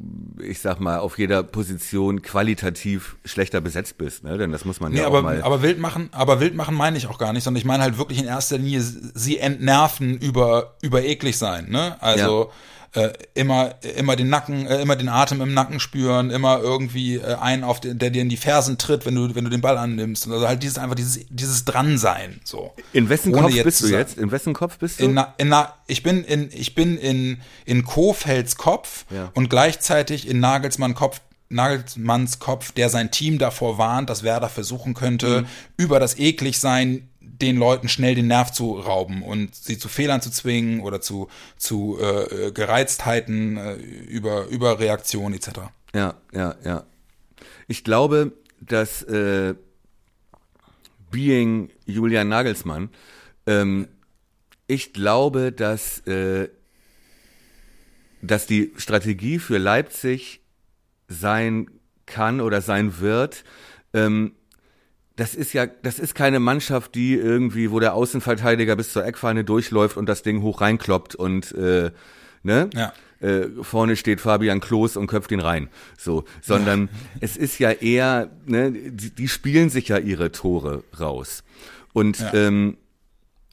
ich sag mal, auf jeder Position qualitativ schlechter besetzt bist, ne? Denn das muss man nee, ja aber, auch mal. Aber wild machen, aber wild machen meine ich auch gar nicht, sondern ich meine halt wirklich in erster Linie sie entnerven über über eklig sein, ne? Also ja äh, immer, immer den Nacken, äh, immer den Atem im Nacken spüren, immer irgendwie äh, einen auf den, der dir in die Fersen tritt, wenn du, wenn du den Ball annimmst. Also halt dieses einfach dieses, dieses Dransein. So. In wessen Kopf bist du jetzt? In wessen Kopf bist du? In, na, in, na, ich bin in, ich bin in, in Kofelds Kopf ja. und gleichzeitig in Nagelsmann Kopf Nagelsmanns Kopf, der sein Team davor warnt, dass Werder versuchen könnte, mhm. über das Ekligsein den Leuten schnell den Nerv zu rauben und sie zu Fehlern zu zwingen oder zu, zu äh, Gereiztheiten, äh, über Überreaktion etc. Ja, ja, ja. Ich glaube, dass äh, Being Julian Nagelsmann, ähm, ich glaube, dass, äh, dass die Strategie für Leipzig sein kann oder sein wird, ähm, das ist ja, das ist keine Mannschaft, die irgendwie, wo der Außenverteidiger bis zur Eckfahne durchläuft und das Ding hoch reinkloppt und äh, ne? Ja. Äh, vorne steht Fabian Klos und köpft ihn rein. So, sondern ja. (laughs) es ist ja eher, ne, die, die, spielen sich ja ihre Tore raus. Und ja. ähm,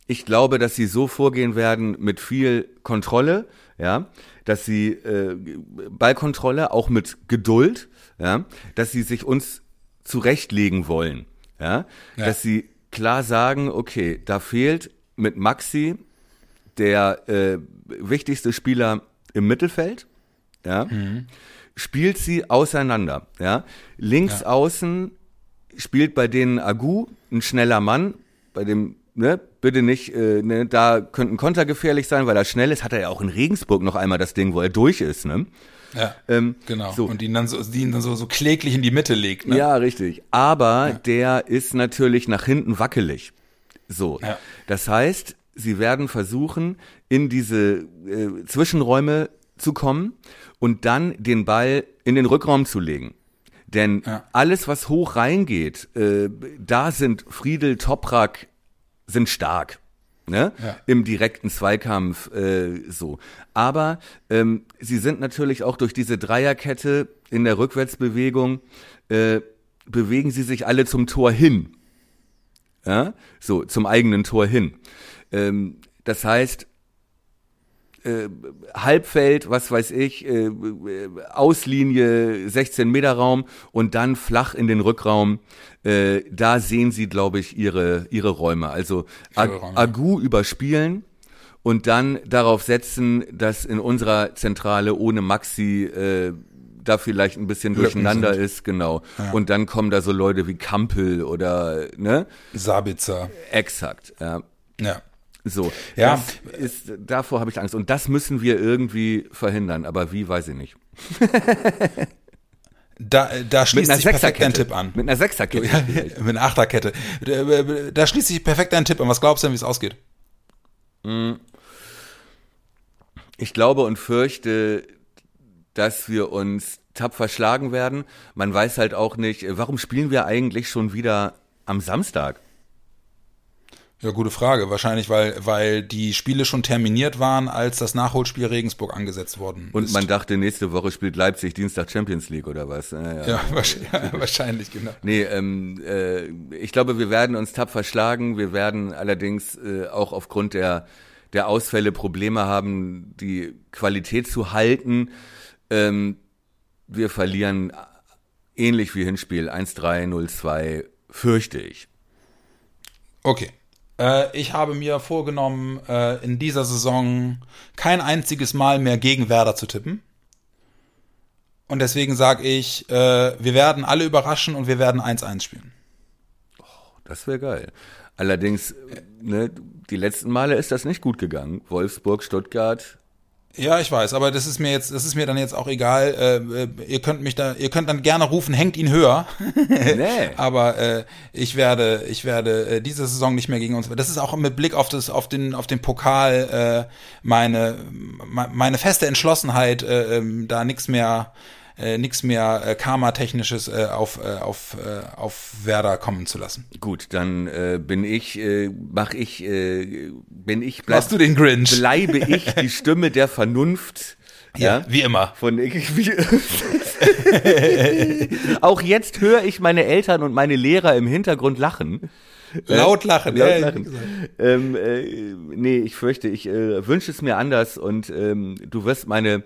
ich glaube, dass sie so vorgehen werden mit viel Kontrolle, ja, dass sie äh, Ballkontrolle auch mit Geduld, ja, dass sie sich uns zurechtlegen wollen ja, ja. dass sie klar sagen, okay, da fehlt mit Maxi der äh, wichtigste Spieler im Mittelfeld, ja, mhm. spielt sie auseinander, ja. Links ja. außen spielt bei denen Agu, ein schneller Mann, bei dem, ne, bitte nicht, äh, ne, da könnten Konter gefährlich sein, weil er schnell ist, hat er ja auch in Regensburg noch einmal das Ding, wo er durch ist, ne. Ja, ähm, genau. So. Und die ihn dann so, die ihn dann so, so kläglich in die Mitte legt. Ne? Ja, richtig. Aber ja. der ist natürlich nach hinten wackelig. So. Ja. Das heißt, sie werden versuchen, in diese äh, Zwischenräume zu kommen und dann den Ball in den Rückraum zu legen. Denn ja. alles, was hoch reingeht, äh, da sind Friedel, Toprak, sind stark ne? Ja. Im direkten Zweikampf äh, so. Aber ähm, sie sind natürlich auch durch diese Dreierkette in der Rückwärtsbewegung, äh, bewegen sie sich alle zum Tor hin. Ja? So, zum eigenen Tor hin. Ähm, das heißt, äh, Halbfeld, was weiß ich, äh, Auslinie, 16 Meter Raum und dann flach in den Rückraum. Äh, da sehen sie, glaube ich, ihre ihre Räume. Also Ag Agu überspielen und dann darauf setzen, dass in unserer Zentrale ohne Maxi äh, da vielleicht ein bisschen durcheinander ist, genau. Ja. Und dann kommen da so Leute wie Kampel oder ne? Sabitzer. Exakt, ja. Ja. So, ja. ist, davor habe ich Angst. Und das müssen wir irgendwie verhindern. Aber wie, weiß ich nicht. (laughs) Da, da schließt sich perfekt dein Tipp an. Mit einer Sechserkette. Ja, (laughs) mit einer Achterkette. Da, da schließt sich perfekt dein Tipp an. Was glaubst du denn, wie es ausgeht? Ich glaube und fürchte, dass wir uns tapfer schlagen werden. Man weiß halt auch nicht, warum spielen wir eigentlich schon wieder am Samstag? Ja, gute Frage. Wahrscheinlich, weil, weil die Spiele schon terminiert waren, als das Nachholspiel Regensburg angesetzt worden Und ist. man dachte, nächste Woche spielt Leipzig Dienstag Champions League oder was? Ja, ja. (laughs) ja wahrscheinlich, genau. Nee, ähm, äh, ich glaube, wir werden uns tapfer schlagen. Wir werden allerdings äh, auch aufgrund der der Ausfälle Probleme haben, die Qualität zu halten. Ähm, wir verlieren ähnlich wie Hinspiel 1-3, 0-2, fürchte ich. Okay. Äh, ich habe mir vorgenommen, äh, in dieser Saison kein einziges Mal mehr gegen Werder zu tippen. Und deswegen sage ich, äh, wir werden alle überraschen und wir werden 1-1 spielen. Das wäre geil. Allerdings, ne, die letzten Male ist das nicht gut gegangen. Wolfsburg, Stuttgart. Ja, ich weiß, aber das ist mir jetzt, das ist mir dann jetzt auch egal. Äh, äh ihr könnt mich da, ihr könnt dann gerne rufen, hängt ihn höher. (laughs) nee. (laughs) aber äh, ich werde, ich werde äh, diese Saison nicht mehr gegen uns. Das ist auch mit Blick auf das, auf den, auf den Pokal äh, meine, meine feste Entschlossenheit, äh, ähm, da nichts mehr äh, nichts mehr äh, Karma-technisches äh, auf, äh, auf, äh, auf Werder kommen zu lassen. Gut, dann äh, bin ich, äh, mach ich, äh, bin ich, bleib, Machst du den Grinch? Bleibe ich die Stimme der Vernunft. (laughs) Ja, ja, wie immer. Von wie, (laughs) Auch jetzt höre ich meine Eltern und meine Lehrer im Hintergrund lachen. Laut lachen, Laut ja, lachen. Ähm, äh, nee, ich fürchte, ich äh, wünsche es mir anders und ähm, du wirst meine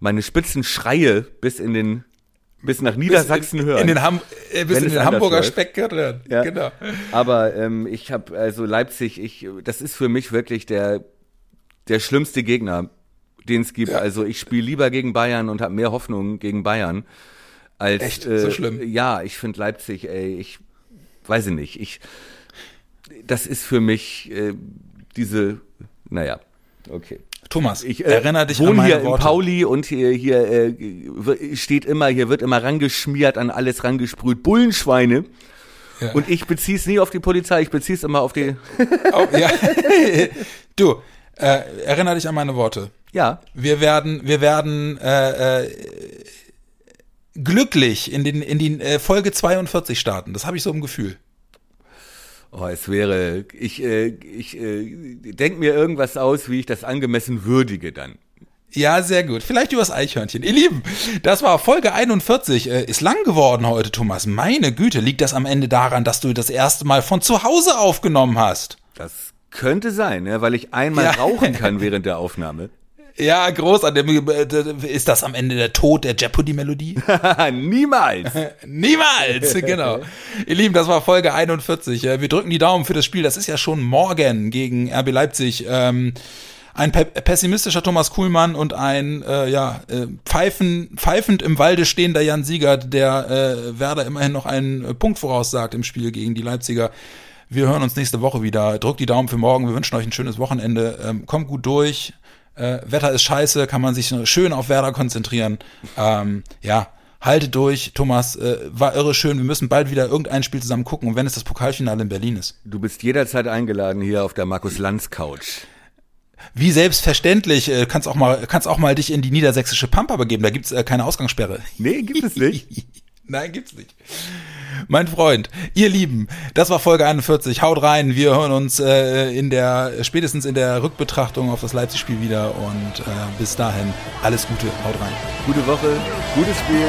meine spitzen Schreie bis in den bis nach Niedersachsen in, hören. In den Ham äh, bis in den Hamburger Speck hören. Ja. Genau. Aber ähm, ich habe also Leipzig, ich das ist für mich wirklich der der schlimmste Gegner, den es gibt. Ja. Also ich spiele lieber gegen Bayern und habe mehr Hoffnung gegen Bayern als Echt? Äh, so schlimm. Ja, ich finde Leipzig, ey, ich weiß ich nicht, ich das ist für mich äh, diese naja, okay. Thomas, ich äh, erinnere dich an meine hier Worte. in Pauli und hier, hier äh, steht immer, hier wird immer rangeschmiert, an alles rangesprüht, Bullenschweine. Ja. Und ich beziehe es nie auf die Polizei, ich beziehe es immer auf die. (laughs) oh, ja. du, äh, erinnere dich an meine Worte. Ja. Wir werden, wir werden äh, äh, glücklich in den in die äh, Folge 42 starten. Das habe ich so im Gefühl. Oh, es wäre, ich, äh, ich äh, denke mir irgendwas aus, wie ich das angemessen würdige dann. Ja, sehr gut. Vielleicht übers Eichhörnchen. Ihr Lieben, das war Folge 41. Äh, ist lang geworden heute, Thomas. Meine Güte, liegt das am Ende daran, dass du das erste Mal von zu Hause aufgenommen hast? Das könnte sein, ne? weil ich einmal ja. rauchen (laughs) kann während der Aufnahme. Ja, großartig. Ist das am Ende der Tod der Jeopardy-Melodie? (laughs) Niemals. (laughs) Niemals, genau. Ihr Lieben, das war Folge 41. Wir drücken die Daumen für das Spiel. Das ist ja schon morgen gegen RB Leipzig. Ähm, ein pessimistischer Thomas Kuhlmann und ein äh, ja, äh, pfeifen, pfeifend im Walde stehender Jan Siegert, der äh, Werder immerhin noch einen Punkt voraussagt im Spiel gegen die Leipziger. Wir hören uns nächste Woche wieder. Drückt die Daumen für morgen. Wir wünschen euch ein schönes Wochenende. Ähm, kommt gut durch äh, Wetter ist scheiße, kann man sich schön auf Werder konzentrieren. Ähm, ja, halte durch. Thomas, äh, war irre schön. Wir müssen bald wieder irgendein Spiel zusammen gucken und wenn es das Pokalfinale in Berlin ist. Du bist jederzeit eingeladen hier auf der Markus Lanz Couch. Wie selbstverständlich, äh, kannst auch mal kannst auch mal dich in die niedersächsische Pampa begeben, da gibt's äh, keine Ausgangssperre. Nee, gibt es nicht. (laughs) Nein, gibt's nicht. Mein Freund, ihr Lieben, das war Folge 41. Haut rein. Wir hören uns äh, in der spätestens in der Rückbetrachtung auf das Leipzig-Spiel wieder und äh, bis dahin alles Gute. Haut rein. Gute Woche, gutes Spiel.